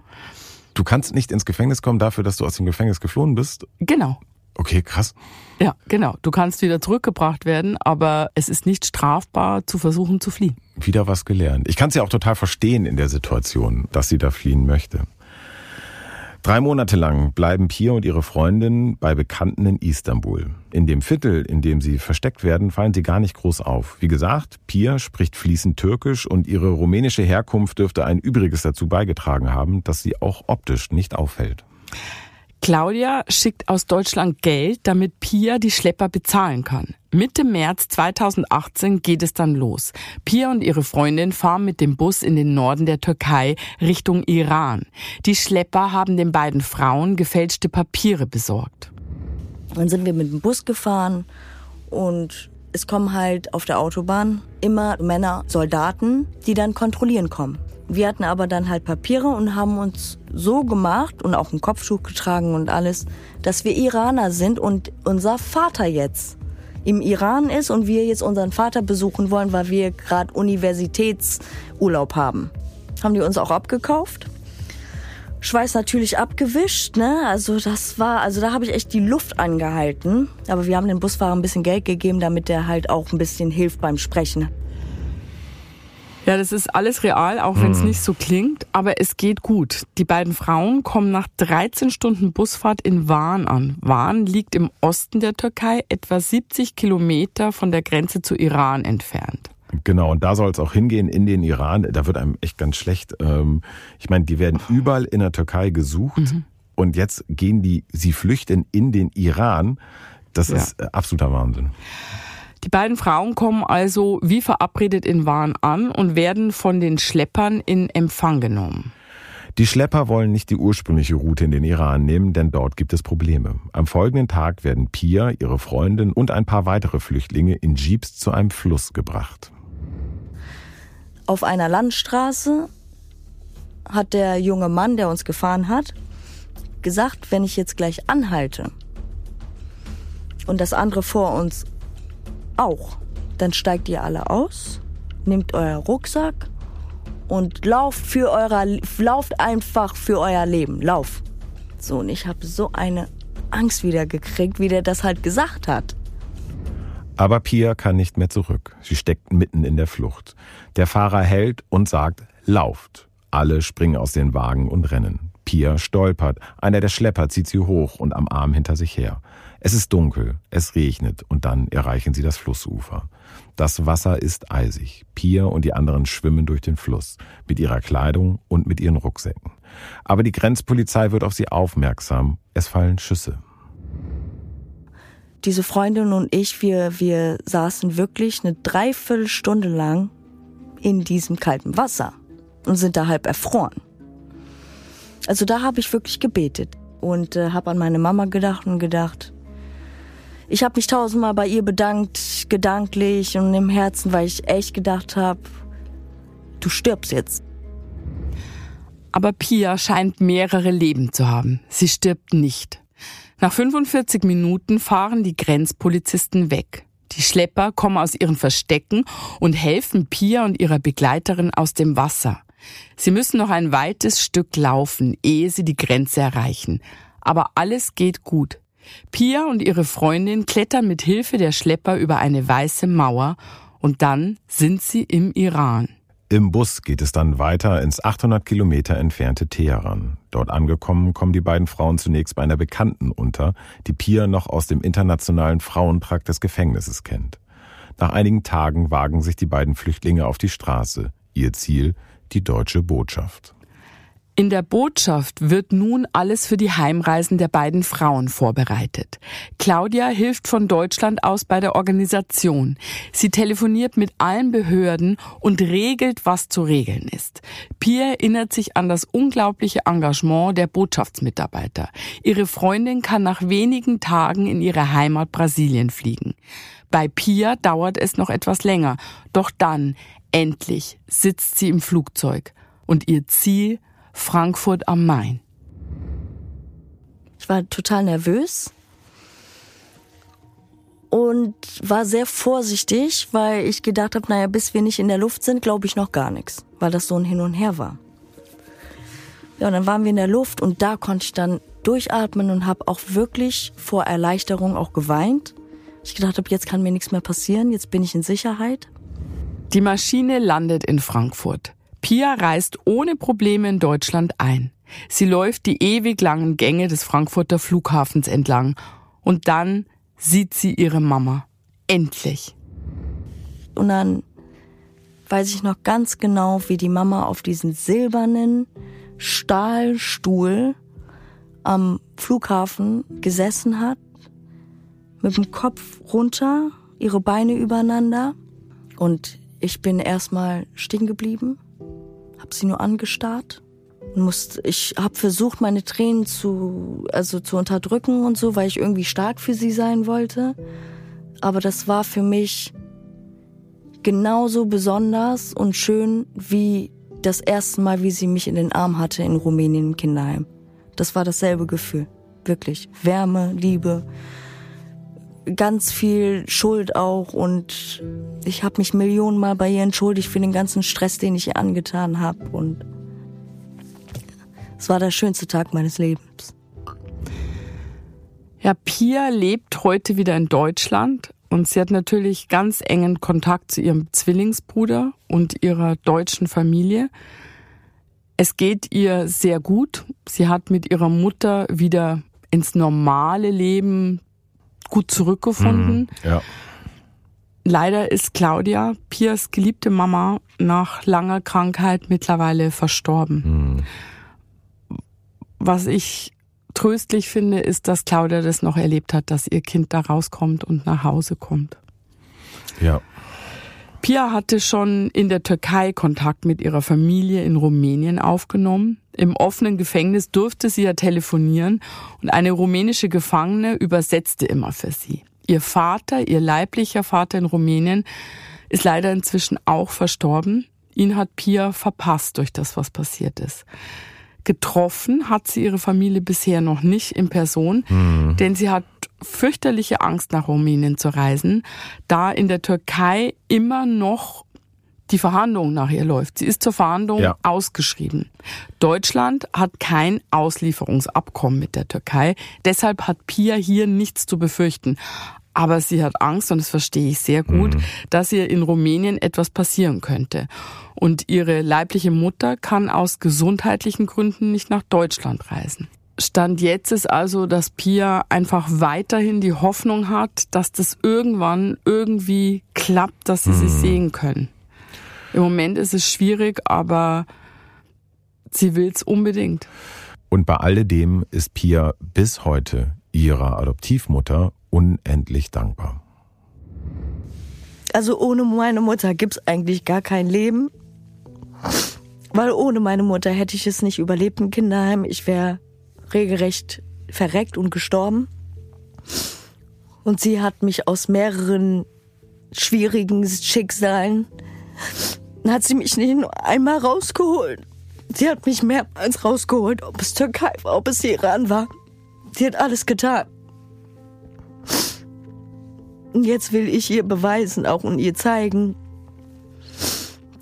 Du kannst nicht ins Gefängnis kommen dafür, dass du aus dem Gefängnis geflohen bist? Genau. Okay, krass. Ja, genau. Du kannst wieder zurückgebracht werden, aber es ist nicht strafbar, zu versuchen zu fliehen. Wieder was gelernt. Ich kann es ja auch total verstehen in der Situation, dass sie da fliehen möchte. Drei Monate lang bleiben Pia und ihre Freundin bei Bekannten in Istanbul. In dem Viertel, in dem sie versteckt werden, fallen sie gar nicht groß auf. Wie gesagt, Pia spricht fließend Türkisch und ihre rumänische Herkunft dürfte ein Übriges dazu beigetragen haben, dass sie auch optisch nicht auffällt. Claudia schickt aus Deutschland Geld, damit Pia die Schlepper bezahlen kann. Mitte März 2018 geht es dann los. Pia und ihre Freundin fahren mit dem Bus in den Norden der Türkei Richtung Iran. Die Schlepper haben den beiden Frauen gefälschte Papiere besorgt. Dann sind wir mit dem Bus gefahren und es kommen halt auf der Autobahn immer Männer, Soldaten, die dann kontrollieren kommen. Wir hatten aber dann halt Papiere und haben uns so gemacht und auch ein Kopftuch getragen und alles, dass wir Iraner sind und unser Vater jetzt im Iran ist und wir jetzt unseren Vater besuchen wollen, weil wir gerade Universitätsurlaub haben. Haben die uns auch abgekauft. Schweiß natürlich abgewischt, ne? Also das war, also da habe ich echt die Luft angehalten. Aber wir haben dem Busfahrer ein bisschen Geld gegeben, damit der halt auch ein bisschen hilft beim Sprechen. Ja, das ist alles real, auch wenn es mhm. nicht so klingt, aber es geht gut. Die beiden Frauen kommen nach 13 Stunden Busfahrt in Van an. Van liegt im Osten der Türkei, etwa 70 Kilometer von der Grenze zu Iran entfernt. Genau, und da soll es auch hingehen in den Iran. Da wird einem echt ganz schlecht. Ähm, ich meine, die werden überall in der Türkei gesucht mhm. und jetzt gehen die, sie flüchten in den Iran. Das ja. ist äh, absoluter Wahnsinn. Die beiden Frauen kommen also wie verabredet in Waren an und werden von den Schleppern in Empfang genommen. Die Schlepper wollen nicht die ursprüngliche Route in den Iran nehmen, denn dort gibt es Probleme. Am folgenden Tag werden Pia, ihre Freundin und ein paar weitere Flüchtlinge in Jeeps zu einem Fluss gebracht. Auf einer Landstraße hat der junge Mann, der uns gefahren hat, gesagt, wenn ich jetzt gleich anhalte und das andere vor uns auch. Dann steigt ihr alle aus, nehmt euer Rucksack und lauft für euer, lauft einfach für euer Leben. Lauf. So, und ich habe so eine Angst wieder gekriegt, wie der das halt gesagt hat. Aber Pia kann nicht mehr zurück. Sie steckt mitten in der Flucht. Der Fahrer hält und sagt, lauft. Alle springen aus den Wagen und rennen. Pia stolpert. Einer der Schlepper zieht sie hoch und am Arm hinter sich her. Es ist dunkel, es regnet und dann erreichen sie das Flussufer. Das Wasser ist eisig. Pia und die anderen schwimmen durch den Fluss mit ihrer Kleidung und mit ihren Rucksäcken. Aber die Grenzpolizei wird auf sie aufmerksam. Es fallen Schüsse. Diese Freundin und ich, wir, wir saßen wirklich eine Dreiviertelstunde lang in diesem kalten Wasser und sind da halb erfroren. Also da habe ich wirklich gebetet und äh, habe an meine Mama gedacht und gedacht, ich habe mich tausendmal bei ihr bedankt, gedanklich und im Herzen, weil ich echt gedacht habe, du stirbst jetzt. Aber Pia scheint mehrere Leben zu haben. Sie stirbt nicht. Nach 45 Minuten fahren die Grenzpolizisten weg. Die Schlepper kommen aus ihren Verstecken und helfen Pia und ihrer Begleiterin aus dem Wasser. Sie müssen noch ein weites Stück laufen, ehe sie die Grenze erreichen. Aber alles geht gut. Pia und ihre Freundin klettern mit Hilfe der Schlepper über eine weiße Mauer und dann sind sie im Iran. Im Bus geht es dann weiter ins 800 Kilometer entfernte Teheran. Dort angekommen kommen die beiden Frauen zunächst bei einer Bekannten unter, die Pia noch aus dem internationalen Frauentrakt des Gefängnisses kennt. Nach einigen Tagen wagen sich die beiden Flüchtlinge auf die Straße. Ihr Ziel die deutsche Botschaft. In der Botschaft wird nun alles für die Heimreisen der beiden Frauen vorbereitet. Claudia hilft von Deutschland aus bei der Organisation. Sie telefoniert mit allen Behörden und regelt, was zu regeln ist. Pia erinnert sich an das unglaubliche Engagement der Botschaftsmitarbeiter. Ihre Freundin kann nach wenigen Tagen in ihre Heimat Brasilien fliegen. Bei Pia dauert es noch etwas länger, doch dann, endlich, sitzt sie im Flugzeug und ihr Ziel Frankfurt am Main. Ich war total nervös und war sehr vorsichtig, weil ich gedacht habe, naja, bis wir nicht in der Luft sind, glaube ich noch gar nichts, weil das so ein Hin und Her war. Ja, und dann waren wir in der Luft und da konnte ich dann durchatmen und habe auch wirklich vor Erleichterung auch geweint. Ich gedacht habe, jetzt kann mir nichts mehr passieren, jetzt bin ich in Sicherheit. Die Maschine landet in Frankfurt. Pia reist ohne Probleme in Deutschland ein. Sie läuft die ewig langen Gänge des Frankfurter Flughafens entlang und dann sieht sie ihre Mama. Endlich. Und dann weiß ich noch ganz genau, wie die Mama auf diesen silbernen Stahlstuhl am Flughafen gesessen hat, mit dem Kopf runter, ihre Beine übereinander und ich bin erstmal stehen geblieben habe sie nur angestarrt. Musste, ich habe versucht, meine Tränen zu, also zu unterdrücken und so, weil ich irgendwie stark für sie sein wollte. Aber das war für mich genauso besonders und schön wie das erste Mal, wie sie mich in den Arm hatte in Rumänien im Kinderheim. Das war dasselbe Gefühl. Wirklich. Wärme, Liebe ganz viel Schuld auch und ich habe mich Millionenmal bei ihr entschuldigt für den ganzen Stress, den ich ihr angetan habe und es war der schönste Tag meines Lebens. Ja, Pia lebt heute wieder in Deutschland und sie hat natürlich ganz engen Kontakt zu ihrem Zwillingsbruder und ihrer deutschen Familie. Es geht ihr sehr gut. Sie hat mit ihrer Mutter wieder ins normale Leben gut zurückgefunden. Mhm, ja. Leider ist Claudia, Piers geliebte Mama, nach langer Krankheit mittlerweile verstorben. Mhm. Was ich tröstlich finde, ist, dass Claudia das noch erlebt hat, dass ihr Kind da rauskommt und nach Hause kommt. Ja. Pia hatte schon in der Türkei Kontakt mit ihrer Familie in Rumänien aufgenommen. Im offenen Gefängnis durfte sie ja telefonieren und eine rumänische Gefangene übersetzte immer für sie. Ihr Vater, ihr leiblicher Vater in Rumänien, ist leider inzwischen auch verstorben. Ihn hat Pia verpasst durch das, was passiert ist. Getroffen hat sie ihre Familie bisher noch nicht in Person, mhm. denn sie hat fürchterliche Angst, nach Rumänien zu reisen, da in der Türkei immer noch die Verhandlung nach ihr läuft. Sie ist zur Verhandlung ja. ausgeschrieben. Deutschland hat kein Auslieferungsabkommen mit der Türkei. Deshalb hat Pia hier nichts zu befürchten. Aber sie hat Angst, und das verstehe ich sehr gut, mhm. dass ihr in Rumänien etwas passieren könnte. Und ihre leibliche Mutter kann aus gesundheitlichen Gründen nicht nach Deutschland reisen. Stand jetzt ist also, dass Pia einfach weiterhin die Hoffnung hat, dass das irgendwann irgendwie klappt, dass sie mhm. sich sehen können. Im Moment ist es schwierig, aber sie will es unbedingt. Und bei alledem ist Pia bis heute ihrer Adoptivmutter unendlich dankbar. Also ohne meine Mutter gibt es eigentlich gar kein Leben. Weil ohne meine Mutter hätte ich es nicht überlebt im Kinderheim. Ich wäre regelrecht verreckt und gestorben. Und sie hat mich aus mehreren schwierigen Schicksalen hat sie mich nicht nur einmal rausgeholt. Sie hat mich mehrmals rausgeholt, ob es Türkei war, ob es Iran war. Sie hat alles getan. Und jetzt will ich ihr beweisen auch und ihr zeigen,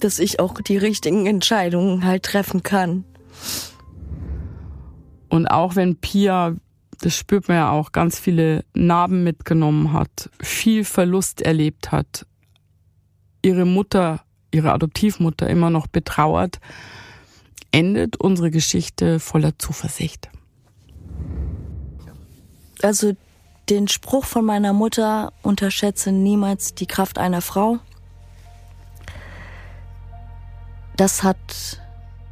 dass ich auch die richtigen Entscheidungen halt treffen kann. Und auch wenn Pia, das spürt man ja auch, ganz viele Narben mitgenommen hat, viel Verlust erlebt hat, ihre Mutter, ihre Adoptivmutter immer noch betrauert, endet unsere Geschichte voller Zuversicht. Also den Spruch von meiner Mutter, unterschätze niemals die Kraft einer Frau. Das hat,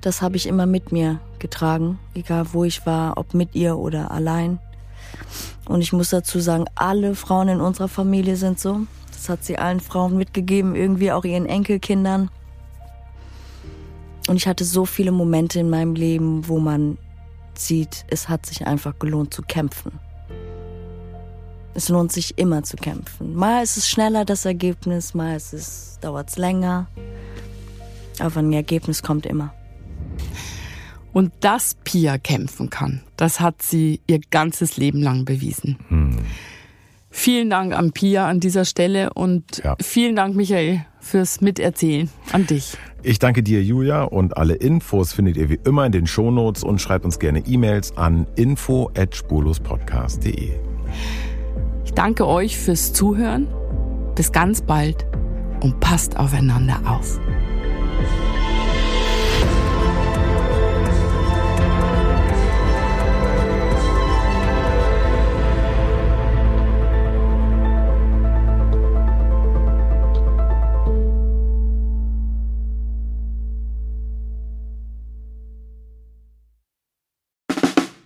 das habe ich immer mit mir getragen, egal wo ich war, ob mit ihr oder allein. Und ich muss dazu sagen, alle Frauen in unserer Familie sind so. Das hat sie allen Frauen mitgegeben, irgendwie auch ihren Enkelkindern. Und ich hatte so viele Momente in meinem Leben, wo man sieht, es hat sich einfach gelohnt zu kämpfen. Es lohnt sich immer zu kämpfen. Mal ist es schneller das Ergebnis, mal ist es dauert es länger. Aber ein Ergebnis kommt immer. Und dass Pia kämpfen kann, das hat sie ihr ganzes Leben lang bewiesen. Hm. Vielen Dank an Pia an dieser Stelle und ja. vielen Dank, Michael, fürs Miterzählen an dich. Ich danke dir, Julia, und alle Infos findet ihr wie immer in den Shownotes und schreibt uns gerne E-Mails an info@spurlospodcast.de. Ich danke euch fürs Zuhören. Bis ganz bald und passt aufeinander auf.